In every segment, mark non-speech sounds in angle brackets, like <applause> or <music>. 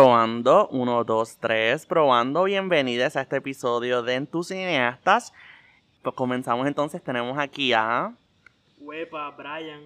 Probando, 1, 2, 3, probando. Bienvenidas a este episodio de En tus cineastas. Pues comenzamos entonces, tenemos aquí a... Huepa, Brian.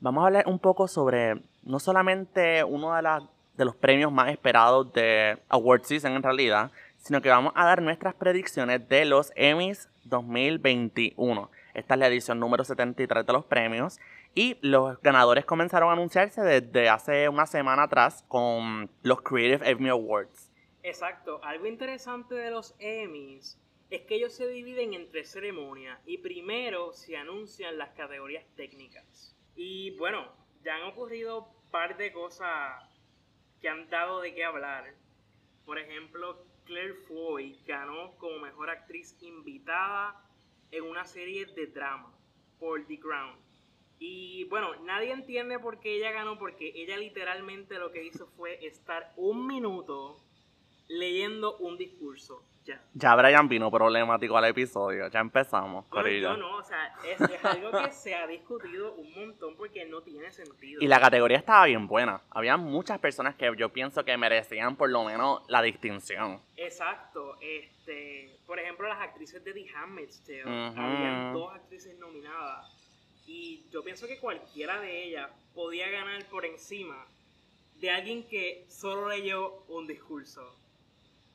Vamos a hablar un poco sobre no solamente uno de, las- de los premios más esperados de Award Season en realidad, sino que vamos a dar nuestras predicciones de los Emmys 2021. Esta es la edición número 73 de los premios y los ganadores comenzaron a anunciarse desde hace una semana atrás con los Creative Emmy Awards. Exacto. Algo interesante de los Emmys es que ellos se dividen en tres ceremonias y primero se anuncian las categorías técnicas. Y bueno, ya han ocurrido un par de cosas que han dado de qué hablar. Por ejemplo, Claire Foy ganó como mejor actriz invitada en una serie de drama por The Crown. Y bueno, nadie entiende por qué ella ganó, porque ella literalmente lo que hizo fue estar un minuto leyendo un discurso. Ya. Ya Brian vino problemático al episodio, ya empezamos. Bueno, yo no, o sea, es, es algo que se ha discutido un montón porque no tiene sentido. Y la categoría estaba bien buena. Había muchas personas que yo pienso que merecían por lo menos la distinción. Exacto, este, por ejemplo, las actrices de The Handmaid's Tale, habían dos actrices nominadas y yo pienso que cualquiera de ellas podía ganar por encima de alguien que solo leyó un discurso.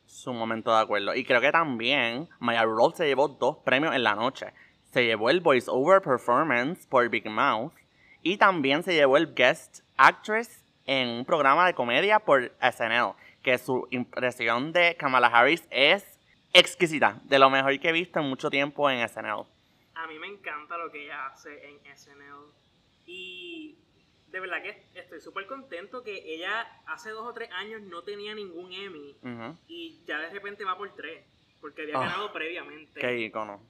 Su momento de acuerdo. Y creo que también Maya Rudolph se llevó dos premios en la noche. Se llevó el Voice Over Performance por Big Mouth. Y también se llevó el Guest Actress en un programa de comedia por SNL. Que su impresión de Kamala Harris es exquisita. De lo mejor que he visto en mucho tiempo en SNL. A mí me encanta lo que ella hace en SNL y de verdad que estoy súper contento que ella hace dos o tres años no tenía ningún Emmy Ujú. y ya de repente va por tres porque había Ah, ganado previamente. Qué icono.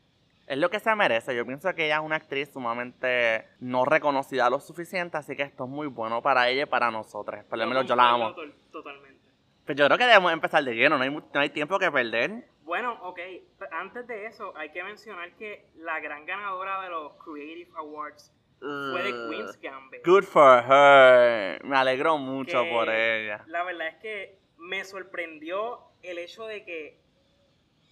Es lo que se merece. Yo pienso que ella es una actriz sumamente no reconocida lo suficiente, así que esto es muy bueno para ella y para nosotros. Por lo menos yo la amo. Totalmente. Pero yo creo que debemos empezar de lleno, no hay, no hay tiempo que perder. Bueno, ok, antes de eso hay que mencionar que la gran ganadora de los Creative Awards fue de Uh, Queen's Gambit. Good for her. Me alegro mucho que por ella. La verdad es que me sorprendió el hecho de que,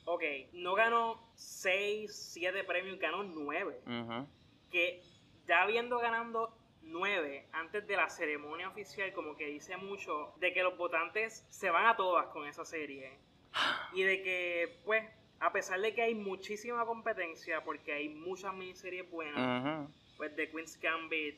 ok, no ganó 6, 7 premios, ganó 9. Ujú. Que ya habiendo ganando 9 antes de la ceremonia oficial, como que dice mucho de que los votantes se van a todas con esa serie. <gasps> Y de que, pues, a pesar de que hay muchísima competencia, porque hay muchas miniseries buenas, pues de Queen's Gambit,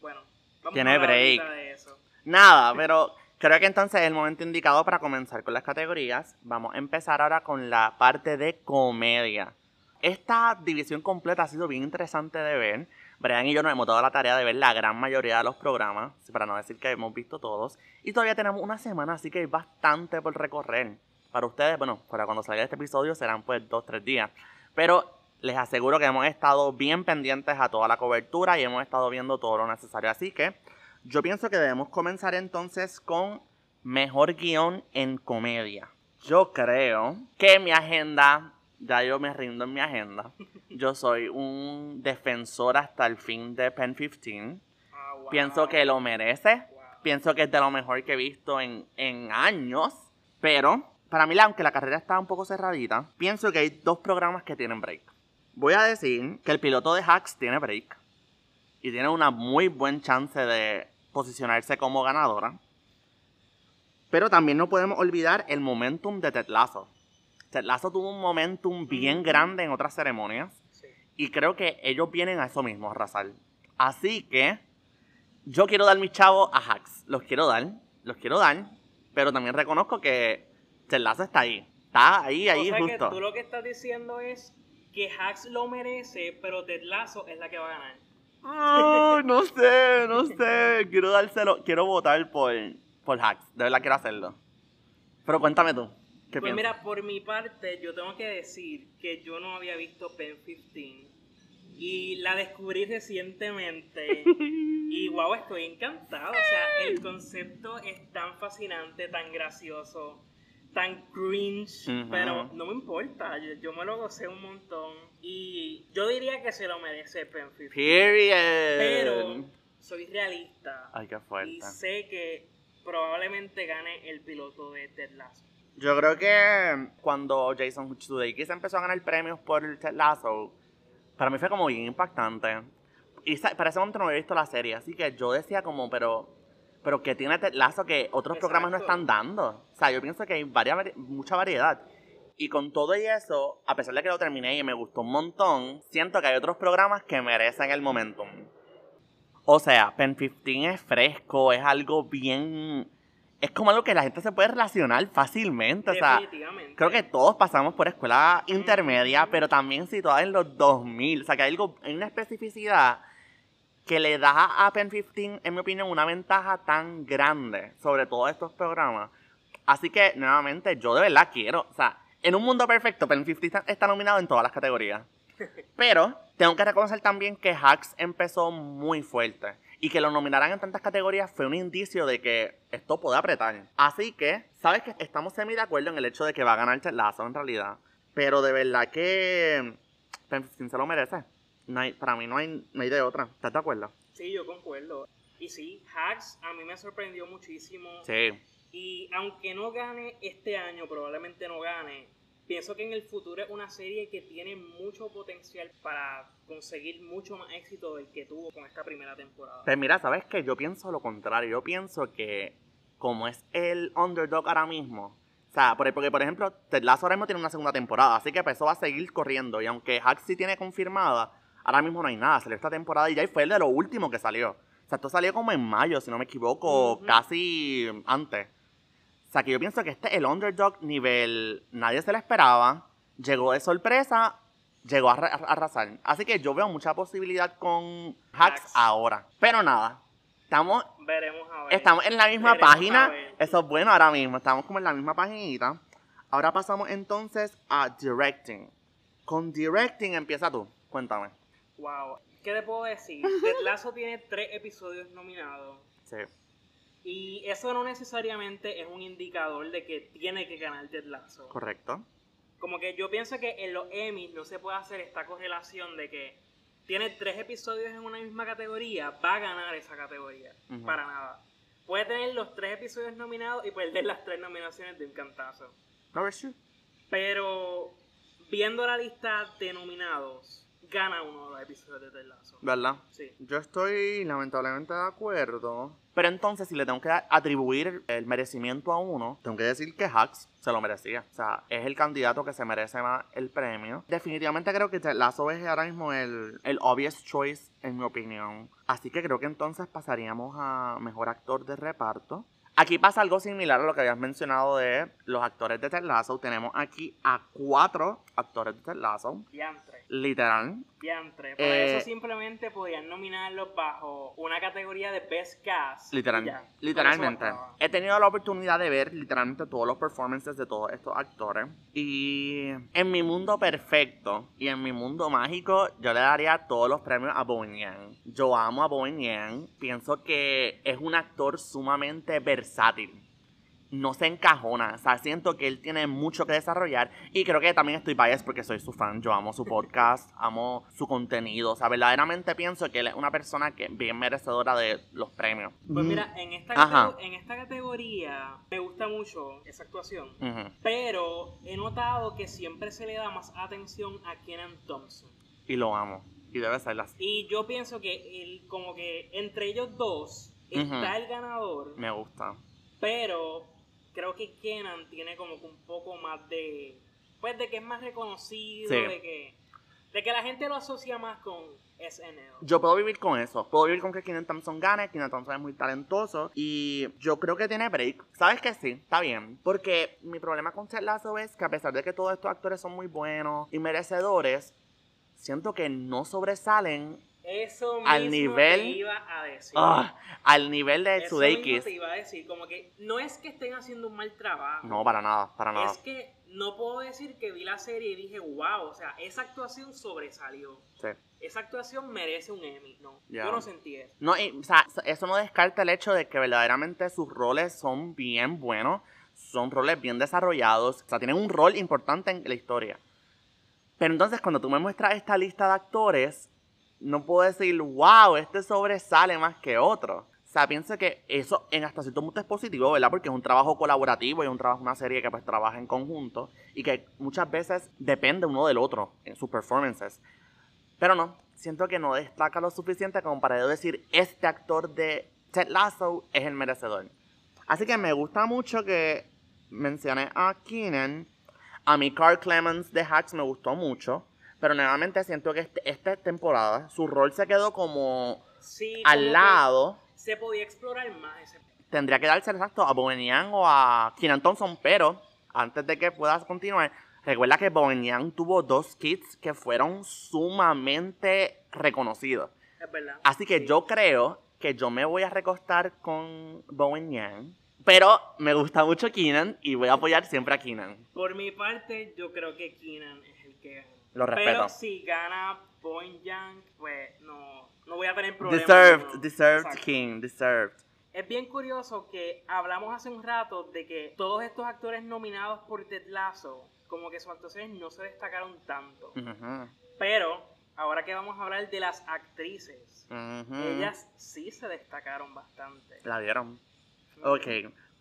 bueno, vamos Tiene a hablar break. de eso. Nada, <laughs> pero creo que entonces es el momento indicado para comenzar con las categorías. Vamos a empezar ahora con la parte de comedia. Esta división completa ha sido bien interesante de ver. Brian y yo nos hemos dado la tarea de ver la gran mayoría de los programas, para no decir que hemos visto todos. Y todavía tenemos una semana, así que hay bastante por recorrer. Para ustedes, bueno, para cuando salga este episodio serán pues dos, tres días. Pero les aseguro que hemos estado bien pendientes a toda la cobertura y hemos estado viendo todo lo necesario. Así que yo pienso que debemos comenzar entonces con mejor guion en comedia. Yo creo que mi agenda, ya yo me rindo en mi agenda. <laughs> Yo soy un defensor hasta el fin de Pen 15. Ah, wow. Pienso que lo merece. Wow. Pienso que es de lo mejor que he visto en, en años. Pero, para mí, aunque la carrera está un poco cerradita, pienso que hay dos programas que tienen break. Voy a decir que el piloto de Hacks tiene break. Y tiene una muy buen chance de posicionarse como ganadora. Pero también no podemos olvidar el momentum de Ted Lasso. Ted Lasso tuvo un momentum bien grande en otras ceremonias. Sí. Y creo que ellos vienen a eso mismo, a arrasar. Así que yo quiero dar mis chavos a Hacks. Los quiero dar, los quiero dar. Pero también reconozco que Lasso está ahí. Está ahí, ahí o sea justo. que tú lo que estás diciendo es que Hax lo merece, pero Ted Lasso es la que va a ganar. Ay, <laughs> no sé, no sé. Quiero dárselo, quiero votar por, por Hacks. De verdad quiero hacerlo. Pero cuéntame tú. ¿Qué Pues piensas? mira, por mi parte, yo tengo que decir que yo no había visto Pen 15 y la descubrí recientemente. <laughs> Y wow, estoy encantado. O sea, el concepto es tan fascinante, tan gracioso, tan cringe, pero no me importa. Yo, yo me lo gocé un montón. Y yo diría que se lo merece Pen 15. Period. Pero soy realista. Ay, qué Y fuerte. sé que probablemente gane el piloto de Ted Lasso. Yo creo que cuando Jason Sudeikis empezó a ganar premios por Ted Lasso, para mí fue como bien impactante. Y para ese momento no había visto la serie, así que yo decía como, pero, pero ¿qué tiene Ted Lasso que otros programas no Exacto. están dando? O sea, yo pienso que hay varias, vari- mucha variedad. Y con todo y eso, a pesar de que lo terminé y me gustó un montón, siento que hay otros programas que merecen el momentum. O sea, Pen 15 es fresco, es algo bien... Es como algo que la gente se puede relacionar fácilmente. O sea, creo que todos pasamos por escuela intermedia, pero también situada en los 2000. O sea, que hay, algo, hay una especificidad que le da a Pen 15, en mi opinión, una ventaja tan grande sobre todos estos programas. Así que, nuevamente, yo de verdad quiero. O sea, en un mundo perfecto, Pen 15 está, está nominado en todas las categorías. <laughs> Pero tengo que reconocer también que Hacks empezó muy fuerte. Y que lo nominaran en tantas categorías fue un indicio de que esto puede apretar. Así que, ¿sabes que Estamos semi de acuerdo en el hecho de que va a ganar Lasso en realidad. Pero de verdad que Pen 15 se lo merece. No hay- para mí no hay, no hay de otra. ¿Estás de acuerdo? Sí, yo concuerdo. Y sí, Hacks a mí me sorprendió muchísimo. Sí. Y aunque no gane este año, probablemente no gane, pienso que en el futuro es una serie que tiene mucho potencial para conseguir mucho más éxito del que tuvo con esta primera temporada. Pues mira, ¿sabes qué? Yo pienso lo contrario. Yo pienso que como es el underdog ahora mismo, o sea, por- porque por ejemplo, Ted Lasso ahora mismo tiene una segunda temporada, así que pues, eso va a seguir corriendo. Y aunque Hacks sí tiene confirmada, ahora mismo no hay nada. Salió esta temporada y ya fue el de lo último que salió. O sea, esto salió como en mayo, si no me equivoco, Ujú. casi antes. O sea, que yo pienso que este es el underdog nivel, nadie se lo esperaba, llegó de sorpresa, llegó a, arra- a arrasar. Así que yo veo mucha posibilidad con Hacks Hacks. ahora. Pero nada, estamos, Veremos a ver. estamos en la misma Veremos página. Eso es bueno ahora mismo, estamos como en la misma paginita. Ahora pasamos entonces a directing. Con directing empieza tú, cuéntame. Wow. ¿Qué te puedo decir? <laughs> Ted Lasso tiene tres episodios nominados. Sí. Y eso no necesariamente es un indicador de que tiene que ganar Ted Lasso. Correcto. Como que yo pienso que en los Emmys no se puede hacer esta correlación de que tiene tres episodios en una misma categoría, va a ganar esa categoría. Para nada. Puede tener los tres episodios nominados y perder las tres nominaciones de un cantazo. No, true. Pero viendo la lista de nominados, gana uno de los episodios de Ted Lasso. ¿Verdad? Sí. Yo estoy lamentablemente de acuerdo. Pero entonces, si le tengo que atribuir el merecimiento a uno, tengo que decir que Hacks se lo merecía. O sea, es el candidato que se merece más el premio. Definitivamente creo que Ted Lasso es ahora mismo el, el obvious choice, en mi opinión. Así que creo que entonces pasaríamos a mejor actor de reparto. Aquí pasa algo similar a lo que habías mencionado de los actores de Ted Lasso. Tenemos aquí a cuatro actores de Ted Lasso. Diantre. Literal. Diantre. Por Eh, eso simplemente podían nominarlos bajo una categoría de Best Cast. Literal, ya. Literalmente. He tenido la oportunidad de ver literalmente todos los performances de todos estos actores. Y en mi mundo perfecto y en mi mundo mágico, yo le daría todos los premios a Bowen Yang. Yo amo a Bowen Yang. Pienso que es un actor sumamente versátil. No se encajona, o sea, siento que él tiene mucho que desarrollar y creo que también estoy biased porque soy su fan, yo amo su podcast, <laughs> amo su contenido, o sea, verdaderamente pienso que él es una persona que bien merecedora de los premios. Pues mira, en esta, en esta categoría me gusta mucho esa actuación. Ujú. Pero he notado que siempre se le da más atención a Kenan Thompson. Y lo amo. Y debe ser así. Y yo pienso que el, como que entre ellos dos Está el ganador. Me gusta. Pero creo que Kenan tiene como que un poco más de. Pues de que es más reconocido, Sí. de que. De que la gente lo asocia más con SNL. Yo puedo vivir con eso. Puedo vivir con que Keenan Thompson gane. Keenan Thompson es muy talentoso. Y yo creo que tiene break. ¿Sabes que sí? Está bien. Porque mi problema con Ted Lasso es que a pesar de que todos estos actores son muy buenos y merecedores, siento que no sobresalen Eso mismo Al nivel- te iba a decir. ah, al nivel de Eso mismo te iba a decir. Como que no es que estén haciendo un mal trabajo. No, para nada, para nada. Es que no puedo decir que vi la serie y dije, wow, o sea, esa actuación sobresalió. Sí. Esa actuación merece un Emmy. No, yo no sentí eso. No, y, o sea, eso no descarta el hecho de que verdaderamente sus roles son bien buenos, son roles bien desarrollados, o sea, tienen un rol importante en la historia. Pero entonces cuando tú me muestras esta lista de actores, no puedo decir, wow, este sobresale más que otro. O sea, pienso que eso en hasta cierto punto es positivo, ¿verdad? Porque es un trabajo colaborativo y un trabajo, una serie que pues trabaja en conjunto y que muchas veces depende uno del otro en sus performances. Pero no, siento que no destaca lo suficiente como para yo decir, este actor de Ted Lasso es el merecedor. Así que me gusta mucho que mencioné a Keenan. A mí Carl Clemens de Hacks me gustó mucho. Pero nuevamente siento que este- esta temporada su rol se quedó como Sí, como al lado. Se podía explorar más ese. Tendría que darse exacto a Bowen Yang o a Keenan Thompson. Pero antes de que puedas continuar, recuerda que Bowen Yang tuvo dos kits que fueron sumamente reconocidos. Es verdad. Así que Sí. yo creo que yo me voy a recostar con Bowen Yang. Pero me gusta mucho Keenan y voy a apoyar siempre a Keenan. Por mi parte, yo creo que Keenan es el que. Lo respeto. Pero si gana Yang, pues no, no voy a tener problema. Deserved, deserved Exacto. King, deserved. Es bien curioso que hablamos hace un rato de que todos estos actores nominados por Ted Lasso, como que sus actuaciones no se destacaron tanto. Pero, ahora que vamos a hablar de las actrices, ellas sí se destacaron bastante. La dieron. Ok,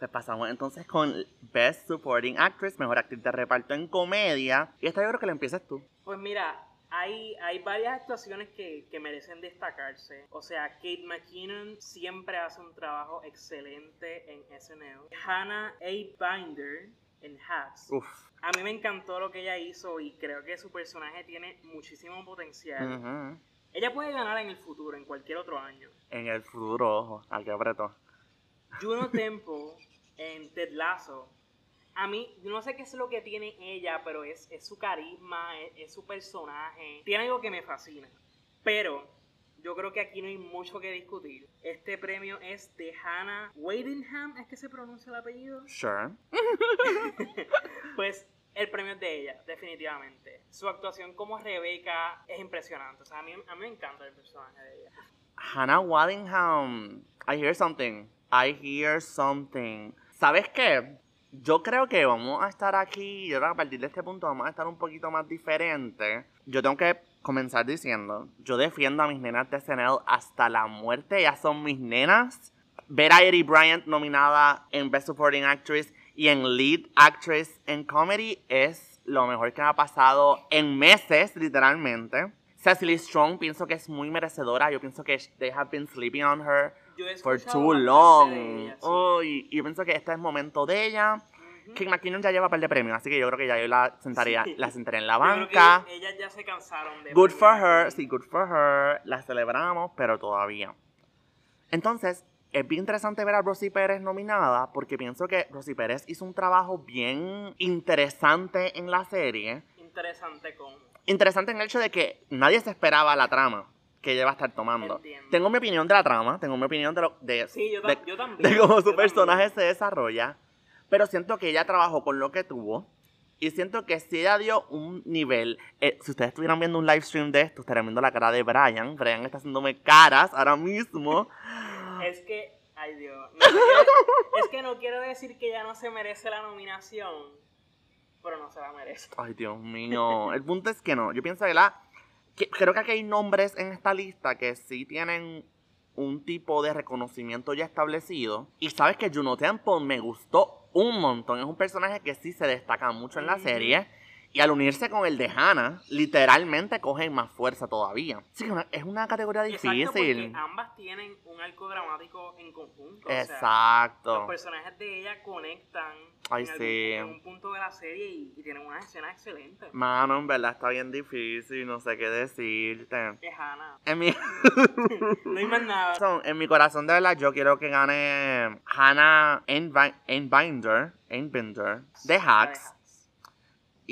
pues pasamos entonces con Best Supporting Actress, mejor actriz de reparto en comedia. Y esta yo creo que la empiezas tú. Pues mira, hay, hay varias actuaciones que, que merecen destacarse. O sea, Kate McKinnon siempre hace un trabajo excelente en SNL. Hannah A. Binder en Hacks. Uf. A mí me encantó lo que ella hizo y creo que su personaje tiene muchísimo potencial. Ella puede ganar en el futuro, en cualquier otro año. En el futuro, ojo, al que apretó. Juno Temple en Ted Lasso. A mí, yo no sé qué es lo que tiene ella, pero es, es su carisma, es, es su personaje. Tiene algo que me fascina. Pero yo creo que aquí no hay mucho que discutir. Este premio es de Hannah Wadenham, ¿es que se pronuncia el apellido? Sure. <laughs> Pues el premio es de ella, definitivamente. Su actuación como Rebeca es impresionante. O sea, a mí, a mí me encanta el personaje de ella. Hannah Waddingham. I hear something. I hear something. ¿Sabes qué? Yo creo que vamos a estar aquí, yo creo que a partir de este punto vamos a estar un poquito más diferente. Yo tengo que comenzar diciendo, yo defiendo a mis nenas de SNL hasta la muerte, ellas son mis nenas. Ver a Eddie Bryant nominada en Best Supporting Actress y en Lead Actress en Comedy es lo mejor que me ha pasado en meses, literalmente. Cecily Strong pienso que es muy merecedora. Yo pienso que they have been sleeping on her Yo he for too long. de ella, sí. Oh, y, y yo pienso que este es el momento de ella. Kate McKinnon ya lleva un par de premios, así que yo creo que ya yo la sentaría, Sí. la sentaré en la banca. ellas ya se cansaron de Good for her, sí, good for her. La celebramos, pero todavía. Entonces, es bien interesante ver a Rosy Pérez nominada porque pienso que Rosy Pérez hizo un trabajo bien interesante en la serie. Interesante como. Interesante en el hecho de que nadie se esperaba la trama que ella va a estar tomando. Entiendo. Tengo mi opinión de la trama, tengo mi opinión de, lo, de, Sí, yo, de- yo también. de cómo yo su también. personaje se desarrolla. Pero siento que ella trabajó con lo que tuvo. Y siento que si ella dio un nivel. eh, si ustedes estuvieran viendo un live stream de esto, estarían viendo la cara de Brian. Brian está haciéndome caras ahora mismo. <laughs> Es que. Ay, Dios. No quiero- es que no quiero decir que ella no se merece la nominación. Pero no se la merece. Ay, Dios mío. El punto es que no. Yo pienso que la. Que- creo que aquí hay nombres en esta lista que sí tienen un tipo de reconocimiento ya establecido. Y sabes que Juno Temple me gustó un montón. Es un personaje que sí se destaca mucho en la serie. Y al unirse con el de Hannah, literalmente cogen más fuerza todavía. Sí, que una- es una categoría Exacto, difícil. porque ambas tienen un arco dramático en conjunto. o sea, Exacto. los personajes de ella conectan Ay, en, algún- sí. en un punto de la serie y, y tienen una escena excelente. Mano, en verdad está bien difícil. No sé qué decirte. Es Hannah. En mi. <laughs> No hay más nada. en mi corazón de verdad yo quiero que gane Hannah Einbinder, Einbinder de Hacks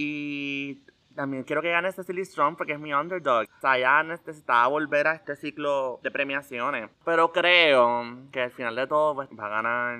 y también quiero que gane Cecily Strong porque es mi underdog. O sea, ya necesitaba volver a este ciclo de premiaciones. Pero creo que al final de todo pues, va a ganar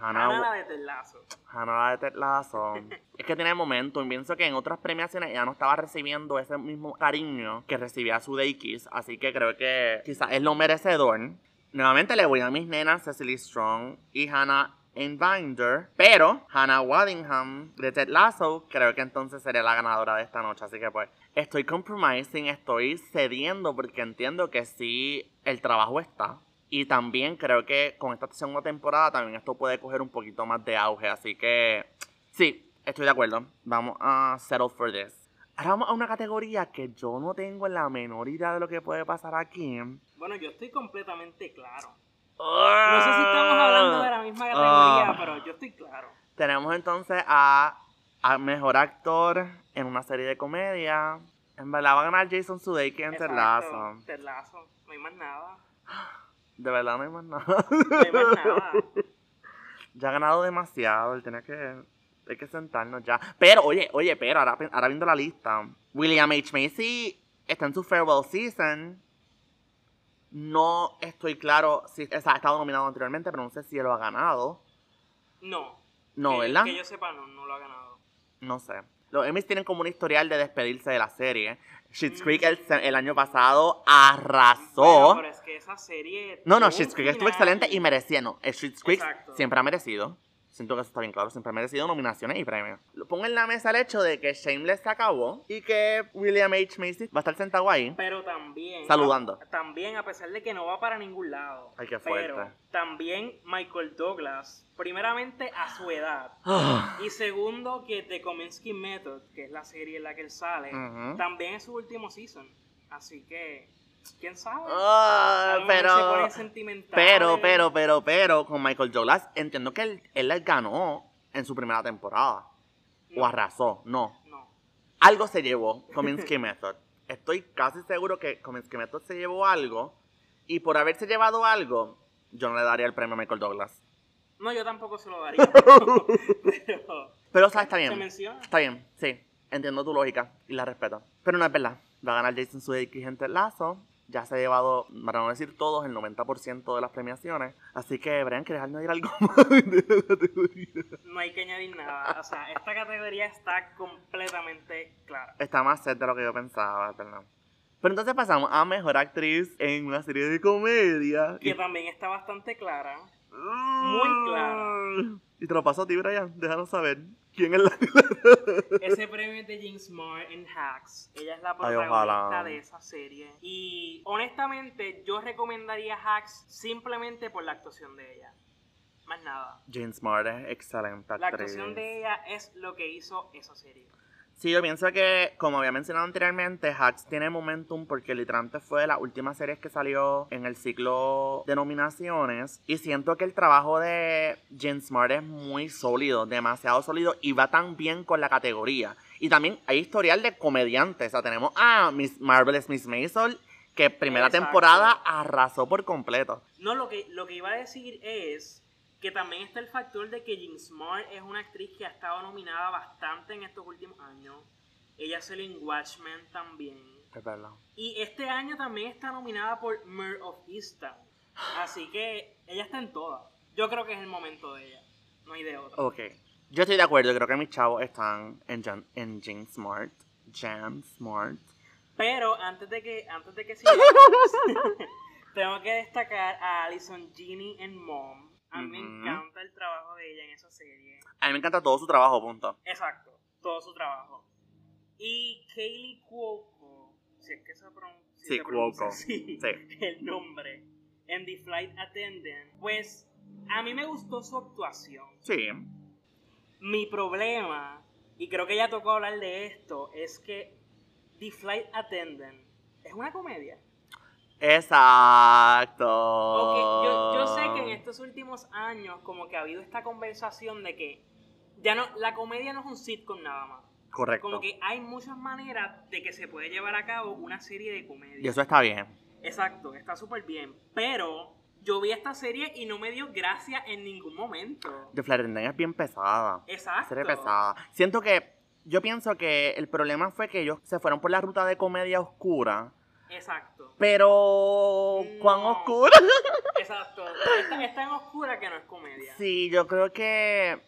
Hannah, Hannah la de Ted Lasso. Hannah la de Ted Lasso. <laughs> es que tiene momentum. Pienso que en otras premiaciones ya no estaba recibiendo ese mismo cariño que recibía su Day Kiss. Así que creo que quizás es lo merecedor. Nuevamente le voy a mis nenas Cecily Strong y Hannah Binder. Pero Hannah Waddingham de Ted Lasso creo que entonces sería la ganadora de esta noche. Así que pues estoy compromising, estoy cediendo porque entiendo que sí el trabajo está. Y también creo que con esta segunda temporada también esto puede coger un poquito más de auge. Así que sí, estoy de acuerdo. Vamos a settle for this. Ahora vamos a una categoría que yo no tengo la menor idea de lo que puede pasar aquí. Bueno, yo estoy completamente claro. No sé si estamos hablando de la misma categoría, Ah. pero yo estoy claro. Tenemos entonces a, a mejor actor en una serie de comedia. En verdad va a ganar Jason Sudeikis en. Ted Lasso. No hay más nada. <gasps> De verdad no hay más nada. No hay más nada. <laughs> ya ha ganado demasiado. Él tiene que. Hay que sentarnos ya. Pero, oye, oye, pero ahora, ahora viendo la lista. William H. Macy está en su farewell season. No estoy claro si. O sea, ha estado nominado anteriormente, pero no sé si lo ha ganado. No. No, que, ¿verdad? Que yo sepa, no, no lo ha ganado. No sé. Los Emmys tienen como un historial de despedirse de la serie. Schitt's Mm. Creek el, el año pasado arrasó. Bueno, pero es que esa serie. No, no, un Creek estuvo excelente y merecía, no. Schitt's Creek Exacto. siempre ha merecido. Siento que eso está bien claro, siempre ha merecido nominaciones y premios. Lo pongo en la mesa el hecho de que Shameless se acabó y que William H. Macy va a estar sentado ahí. Pero también. Saludando. a- también, a pesar de que no va para ningún lado. Ay, qué Pero fuerte. también Michael Douglas, primeramente a su edad. Ah, Y segundo, que The Kominsky Method, que es la serie en la que él sale, también es su último season. Así que, ¿quién sabe? lo mejor se pero, ponen sentimentales. pero, pero, pero, pero, con Michael Douglas entiendo que él, él les ganó en su primera temporada. No, O arrasó, no. No. Algo se llevó Kominsky Method. <laughs> Estoy casi seguro que Kominsky Method se llevó algo. Y por haberse llevado algo, yo no le daría el premio a Michael Douglas. No, yo tampoco se lo daría. <laughs> pero Pero, o sea, está se bien. menciona. Está bien, sí. Entiendo tu lógica y la respeto. Pero no es verdad. Va a ganar Jason Sudeikis en Ted Lasso. Ya se ha llevado, para no decir todos, el 90% de las premiaciones. Así que, Brian, ¿quieres añadir algo <laughs> más de la categoría? No hay que añadir nada. O sea, esta categoría está completamente clara. Está más set de lo que yo pensaba, perdón. Pero entonces pasamos a Mejor Actriz en una serie de comedia. Que Y- también está bastante clara. Muy clara. Y te lo paso a ti, Brian. Déjanos saber quién es la... <laughs> Ese premio es de Jean Smart en Hacks. Ella es la Ay, protagonista de esa serie. Y honestamente, yo recomendaría Hacks simplemente por la actuación de ella. Más nada. Jane Smart es excelente La actriz. actuación de ella es lo que hizo esa serie. Sí, yo pienso que, como había mencionado anteriormente, Hacks tiene momentum porque literalmente fue de las últimas series que salió en el ciclo de nominaciones. Y siento que el trabajo de Jen Smart es muy sólido, demasiado sólido y va tan bien con la categoría. Y también hay historial de comediantes. O sea, tenemos a Miss Marvelous Miss Maisel, que primera Exacto. temporada arrasó por completo. No, lo que, lo que iba a decir es que también está el factor de que Jean Smart es una actriz que ha estado nominada bastante en estos últimos años. Ella sale en Watchmen también. Es verdad. Y este año también está nominada por Mare of Easttown. Así que ella está en todas. Yo creo que es el momento de ella. No hay de otra. Ok. Yo estoy de acuerdo, creo que mis chavos están en, Jan, en Jane Smart. Jan Smart. Pero antes de que, antes de que sigamos, <laughs> tengo que destacar a Alison Genie en Mom. A mí me encanta el trabajo de ella en esa serie. A mí me encanta todo su trabajo, punto. Exacto, todo su trabajo. Y Kaylee Cuoco, si es que se, pron si Sí, pronuncia Cuoco. así, Sí. <laughs> el nombre, en The Flight Attendant, pues a mí me gustó su actuación. Sí. Mi problema, y creo que ya tocó hablar de esto, es que The Flight Attendant es una comedia. Exacto. Ok, yo, yo sé que en estos últimos años como que ha habido esta conversación de que ya no, la comedia no es un sitcom nada más. Correcto. Como que hay muchas maneras de que se puede llevar a cabo una serie de comedia. Y eso está bien. Exacto, está súper bien. Pero yo vi esta serie y no me dio gracia en ningún momento. The Attendant es bien pesada. Exacto. Serie pesada. Siento que. Yo pienso que el problema fue que ellos se fueron por la ruta de comedia oscura. Exacto. Pero. ¿Cuán No. oscura? <laughs> Exacto. Está, es tan oscura que no es comedia. Sí, yo creo que.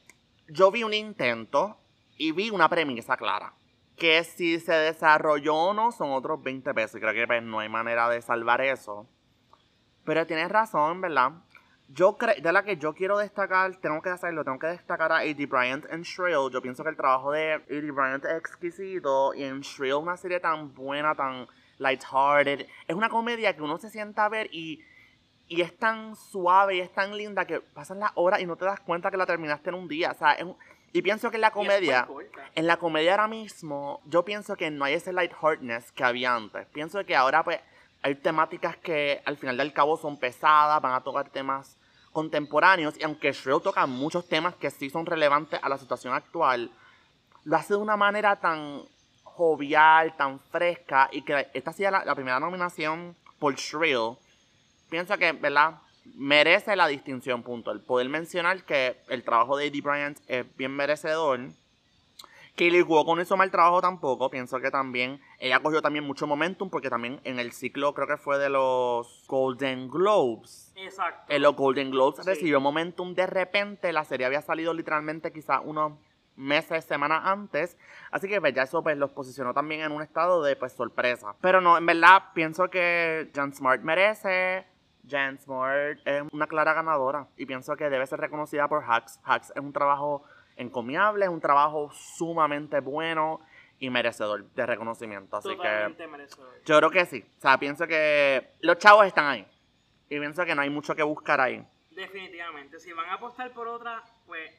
Yo vi un intento y vi una premisa clara. Que si se desarrolló o no son otros 20 pesos. Y creo que pues, no hay manera de salvar eso. Pero tienes razón, ¿verdad? Yo creo, de la que yo quiero destacar, tengo que hacerlo, tengo que destacar a A.D. Bryant en Shrill. Yo pienso que el trabajo de A.D. Bryant es exquisito. Y en Shrill una serie tan buena, tan lighthearted. Es una comedia que uno se sienta a ver y, Y es tan suave y es tan linda que pasan las horas y no te das cuenta que la terminaste en un día. O sea, es un- y pienso que en la comedia, en la comedia ahora mismo, yo pienso que no hay ese lightheartedness que había antes. Pienso que ahora pues hay temáticas que al final del cabo son pesadas, van a tocar temas contemporáneos y aunque Shrill toca muchos temas que sí son relevantes a la situación actual, lo hace de una manera tan jovial, tan fresca y que esta sea la, la primera nominación por Shrill, pienso que, ¿verdad? Merece la distinción, punto. El poder mencionar que el trabajo de Eddie Bryant es bien merecedor. Kaylee Cuoco no hizo mal trabajo tampoco. Pienso que también ella cogió también mucho momentum porque también en el ciclo creo que fue de los Golden Globes. Exacto. En los Golden Globes Sí. recibió momentum de repente. La serie había salido literalmente quizás unos meses, semanas antes. Así que pues, ya eso pues, los posicionó también en un estado de pues, sorpresa. Pero no, en verdad pienso que Jan Smart merece. Jan Smart es una clara ganadora. Y pienso que debe ser reconocida por Hacks. Hacks es un trabajo encomiable, es un trabajo sumamente bueno y merecedor de reconocimiento. Así que Totalmente merecedor. yo creo que sí. O sea, pienso que los chavos están ahí. Y pienso que no hay mucho que buscar ahí. Definitivamente. Si van a apostar por otra, pues.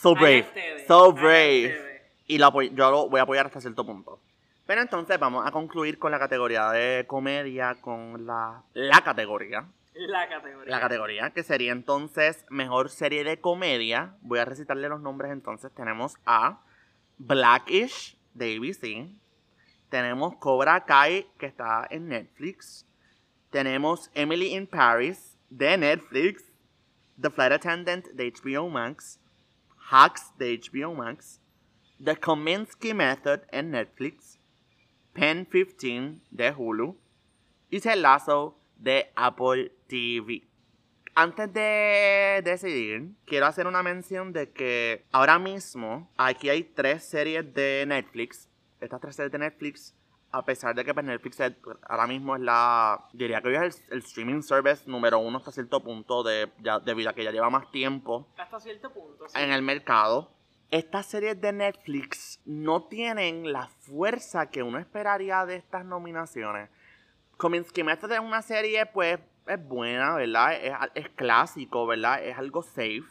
So brave. So brave. Y lo yo lo voy a apoyar hasta cierto punto. Pero entonces vamos a concluir con la categoría de comedia, con la, la categoría. La categoría. La categoría que sería entonces mejor serie de comedia. Voy a recitarle los nombres entonces. Tenemos a Blackish de ABC. Tenemos Cobra Kai que está en Netflix. Tenemos Emily in Paris de Netflix. The Flight Attendant de HBO Max. Hacks de HBO Max. The Kominsky Method en Netflix. Pen 15 de Hulu. Y Ted Lasso de Apple TV. Antes de decidir, quiero hacer una mención de que ahora mismo aquí hay tres series de Netflix. Estas tres series de Netflix, a pesar de que pues, Netflix es- ahora mismo es la, diría que hoy es el, el streaming service número uno hasta cierto punto, de, ya, debido a que ya lleva más tiempo Hasta cierto punto. sí. en el mercado. Estas series de Netflix no tienen la fuerza que uno esperaría de estas nominaciones. Kominsky Method es una serie, pues, es buena, ¿verdad? Es, es clásico, ¿verdad? Es algo safe.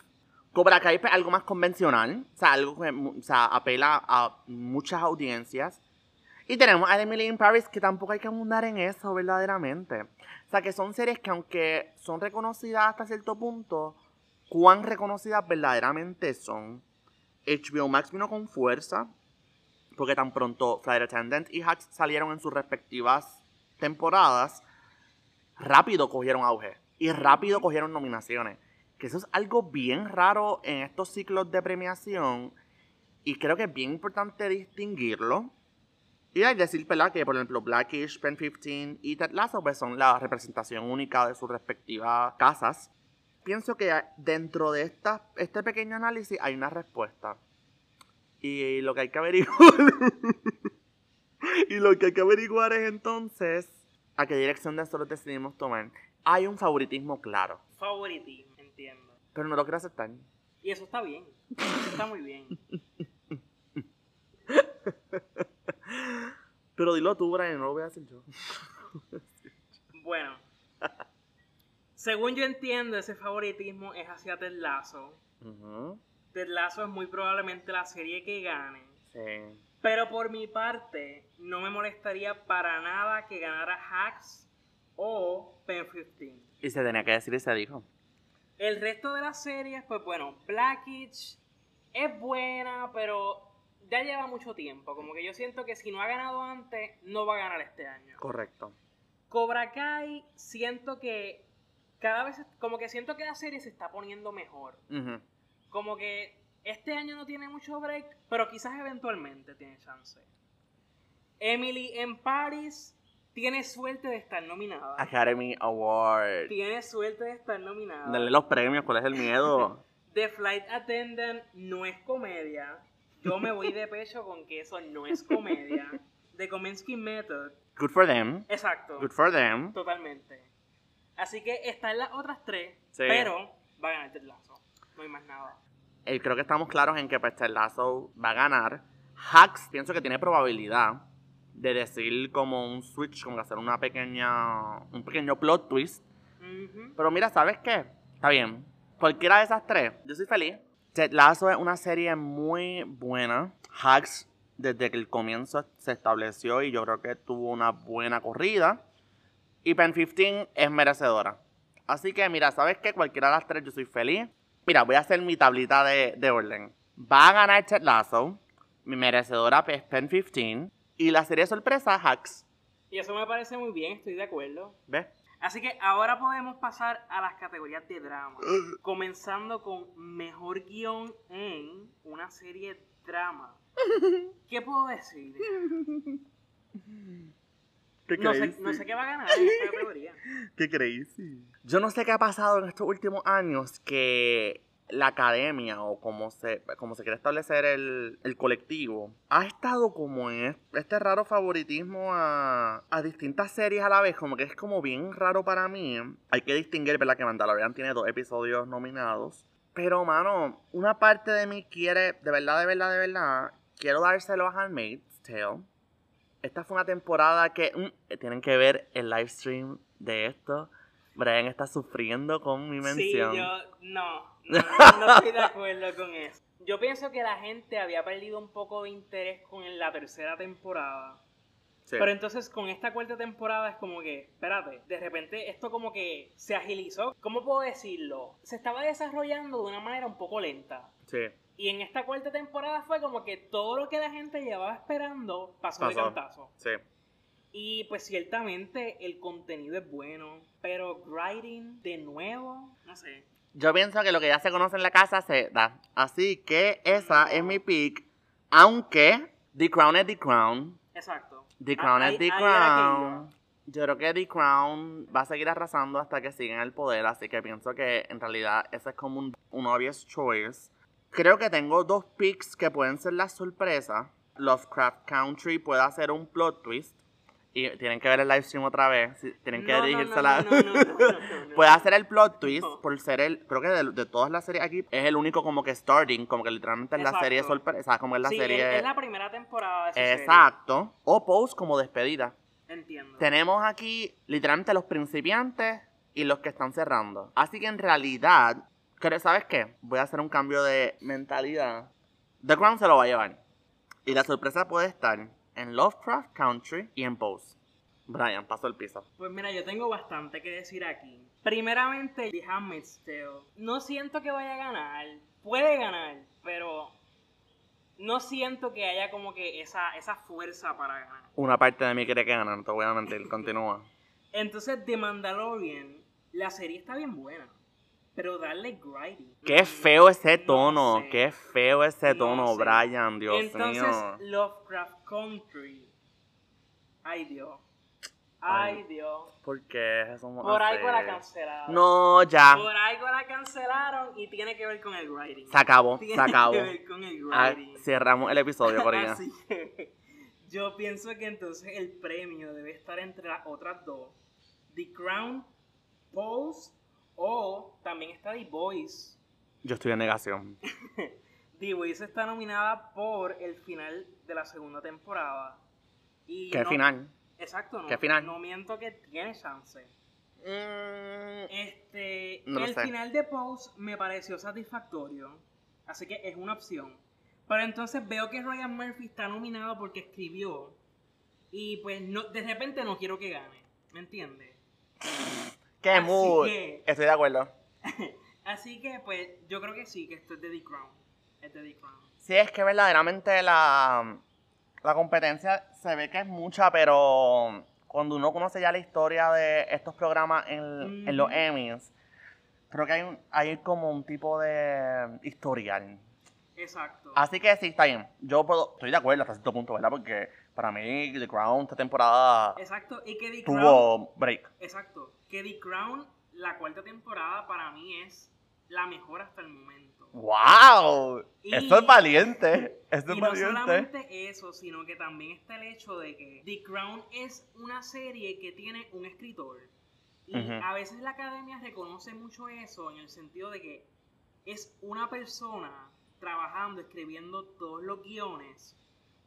Cobra Kai es algo más convencional, o sea, algo que o sea, apela a muchas audiencias. Y tenemos a Emily in Paris, que tampoco hay que abundar en eso, verdaderamente. O sea, que son series que aunque son reconocidas hasta cierto punto, cuán reconocidas verdaderamente son. HBO Max vino con fuerza, porque tan pronto Flight Attendant y Hacks salieron en sus respectivas temporadas, rápido cogieron auge y rápido cogieron nominaciones. Que eso es algo bien raro en estos ciclos de premiación y creo que es bien importante distinguirlo. Y hay decir, ¿verdad? Que por ejemplo Blackish, Pen 15 y Ted Lasso pues, son la representación única de sus respectivas casas. Pienso que dentro de esta, este pequeño análisis hay una respuesta. Y lo que hay que averiguar. <laughs> y lo que hay que averiguar es entonces a qué dirección de nosotros decidimos tomar. Hay un favoritismo claro, Favoritismo, entiendo. pero no lo quiero aceptar. Y eso está bien. Eso está muy bien. <laughs> Pero dilo tú, Brian, no lo voy a decir yo. Bueno. Según yo entiendo, ese favoritismo es hacia Ted Lasso. Ujú, Ted Lasso es muy probablemente la serie que gane. Sí. Pero por mi parte, no me molestaría para nada que ganara Hacks o Pen 15. Y se tenía que decir y se dijo. El resto de las series, pues bueno, Blackish es buena, pero ya lleva mucho tiempo. Como que yo siento que si no ha ganado antes, no va a ganar este año. Correcto. Cobra Kai, siento que cada vez, como que siento que la serie se está poniendo mejor. Como que este año no tiene mucho break, pero quizás eventualmente tiene chance. Emily en Paris tiene suerte de estar nominada. Academy Award. Tiene suerte de estar nominada. Dale los premios, ¿cuál es el miedo? <laughs> The Flight Attendant no es comedia. Yo me voy de pecho con que eso no es comedia. The Kominsky Method. Good for them. Exacto. Good for them. Totalmente. Así que están las otras tres, Sí. pero va a ganar Ted Lasso. No hay más nada. Eh, creo que estamos claros en que pues, Ted Lasso va a ganar. Hacks pienso que tiene probabilidad de decir como un switch, como hacer una pequeña, un pequeño plot twist. Ujú. Pero mira, ¿sabes qué? Está bien. Cualquiera de esas tres, yo soy feliz. Ted Lasso es una serie muy buena. Hacks, desde que el comienzo se estableció y yo creo que tuvo una buena corrida. Y Pen 15 es merecedora. Así que mira, ¿sabes qué? Cualquiera de las tres yo soy feliz. Mira, voy a hacer mi tablita de, de orden. Va a ganar Ted Lasso. Mi merecedora es Pen 15. Y la serie sorpresa, Hacks. Y eso me parece muy bien, estoy de acuerdo. ¿Ves? Así que ahora podemos pasar a las categorías de drama. Comenzando con mejor guion en una serie drama. <laughs> ¿Qué puedo decir? Qué No sé, no sé qué va a ganar en esta categoría. Qué crazy. Yo no sé qué ha pasado en estos últimos años que la academia o como se, como se quiere establecer el, el colectivo ha estado como en es- este raro favoritismo a, a distintas series a la vez, como que es como bien raro para mí. Hay que distinguir, ¿verdad? Que Mandalorian tiene dos episodios nominados. Pero, mano, una parte de mí quiere, de verdad, de verdad, de verdad, quiero dárselo a Handmaid's Tale. Esta fue una temporada que mm, tienen que ver el live stream de esto. Brian está sufriendo con mi Sí, mención. yo no, no, no estoy de <laughs> acuerdo con eso. Yo pienso que la gente había perdido un poco de interés con la tercera temporada. Sí. Pero entonces con esta cuarta temporada es como que, espérate, de repente esto como que se agilizó. ¿Cómo puedo decirlo? Se estaba desarrollando de una manera un poco lenta. Sí. Y en esta cuarta temporada fue como que todo lo que la gente llevaba esperando pasó, de Pasó. cantazo. Sí. Y pues ciertamente el contenido es bueno, pero writing de nuevo, no sé. Yo pienso que lo que ya se conoce en la casa se da. Así que esa es mi pick. Aunque The Crown es The Crown. Exacto. The Crown ahí- es The ahí. Crown. Yo creo que The Crown va a seguir arrasando hasta que siga en el poder. Así que pienso que en realidad ese es como un, un obvious choice. Creo que tengo dos picks que pueden ser las sorpresas. Lovecraft Country puede hacer un plot twist. Y tienen que ver el live stream otra vez. Tienen que No, dirigirse no, a la. Puede hacer el plot twist por ser el. Creo que de, de todas las series aquí es el único como que starting. Como que literalmente es la Exacto. serie sorpresa. Como es la sí, serie. es, es la primera temporada de esa serie. Exacto. O post como despedida. Entiendo. Tenemos aquí literalmente los principiantes y los que están cerrando. Así que en realidad, ¿sabes qué? Voy a hacer un cambio de mentalidad. The Crown se lo va a llevar. Y la sorpresa puede estar en Lovecraft Country y en Pose. Brian, paso el piso. Pues mira, yo tengo bastante que decir aquí. Primeramente, The Handmaid's Tale. No siento que vaya a ganar. Puede ganar, pero no siento que haya como que esa, esa fuerza para ganar. Una parte de mí quiere que gane, no te voy a mentir. Continúa. <laughs> Entonces, The Mandalorian, la serie está bien buena. Pero darle grinding. Qué feo ese No tono. sé. Qué feo ese No tono, sé. Brian. Dios Entonces, mío. Lovecraft Country. Ay, Dios. Ay. Dios. ¿Por qué Por algo la cancelaron. No, ya. Por algo la cancelaron y tiene que ver con el writing. Se acabó, Tiene se acabó. que ver con el Ah, writing. cerramos el episodio, <laughs> Corina. Así que yo pienso que entonces el premio debe estar entre las otras dos. The Crown, Pose o también está The Voice. Yo estoy en negación. <laughs> The Voice está nominada por el final de la segunda temporada. Y ¿Qué no- final? Exacto, no, ¿Qué final? no miento que tiene chance. Mm, Este, No el sé. final de Pose me pareció satisfactorio, así que es una opción. Pero entonces veo que Ryan Murphy está nominado porque escribió y pues no, de repente no quiero que gane, ¿me entiendes? <laughs> ¡Qué Así mood! que- Estoy de acuerdo. <laughs> Así que pues yo creo que sí, que esto es de The Crown. Es de The Crown. Sí, es que verdaderamente la, la competencia se ve que es mucha, pero cuando uno conoce ya la historia de estos programas en, en los Ujú. Emmys, creo que hay, un, hay como un tipo de historial. Exacto. Así que sí, está bien. Yo puedo, estoy de acuerdo hasta cierto punto, ¿verdad? Porque para mí The Crown esta temporada Exacto. Y que The Crown. tuvo break. Exacto. Que The Crown, la cuarta temporada para mí es la mejor hasta el momento. ¡Wow! Y- Eso es valiente. Eso es Y no valiente. solamente eso, sino que también está el hecho de que The Crown es una serie que tiene un escritor. Y a veces la academia reconoce mucho eso en el sentido de que es una persona trabajando, escribiendo todos los guiones.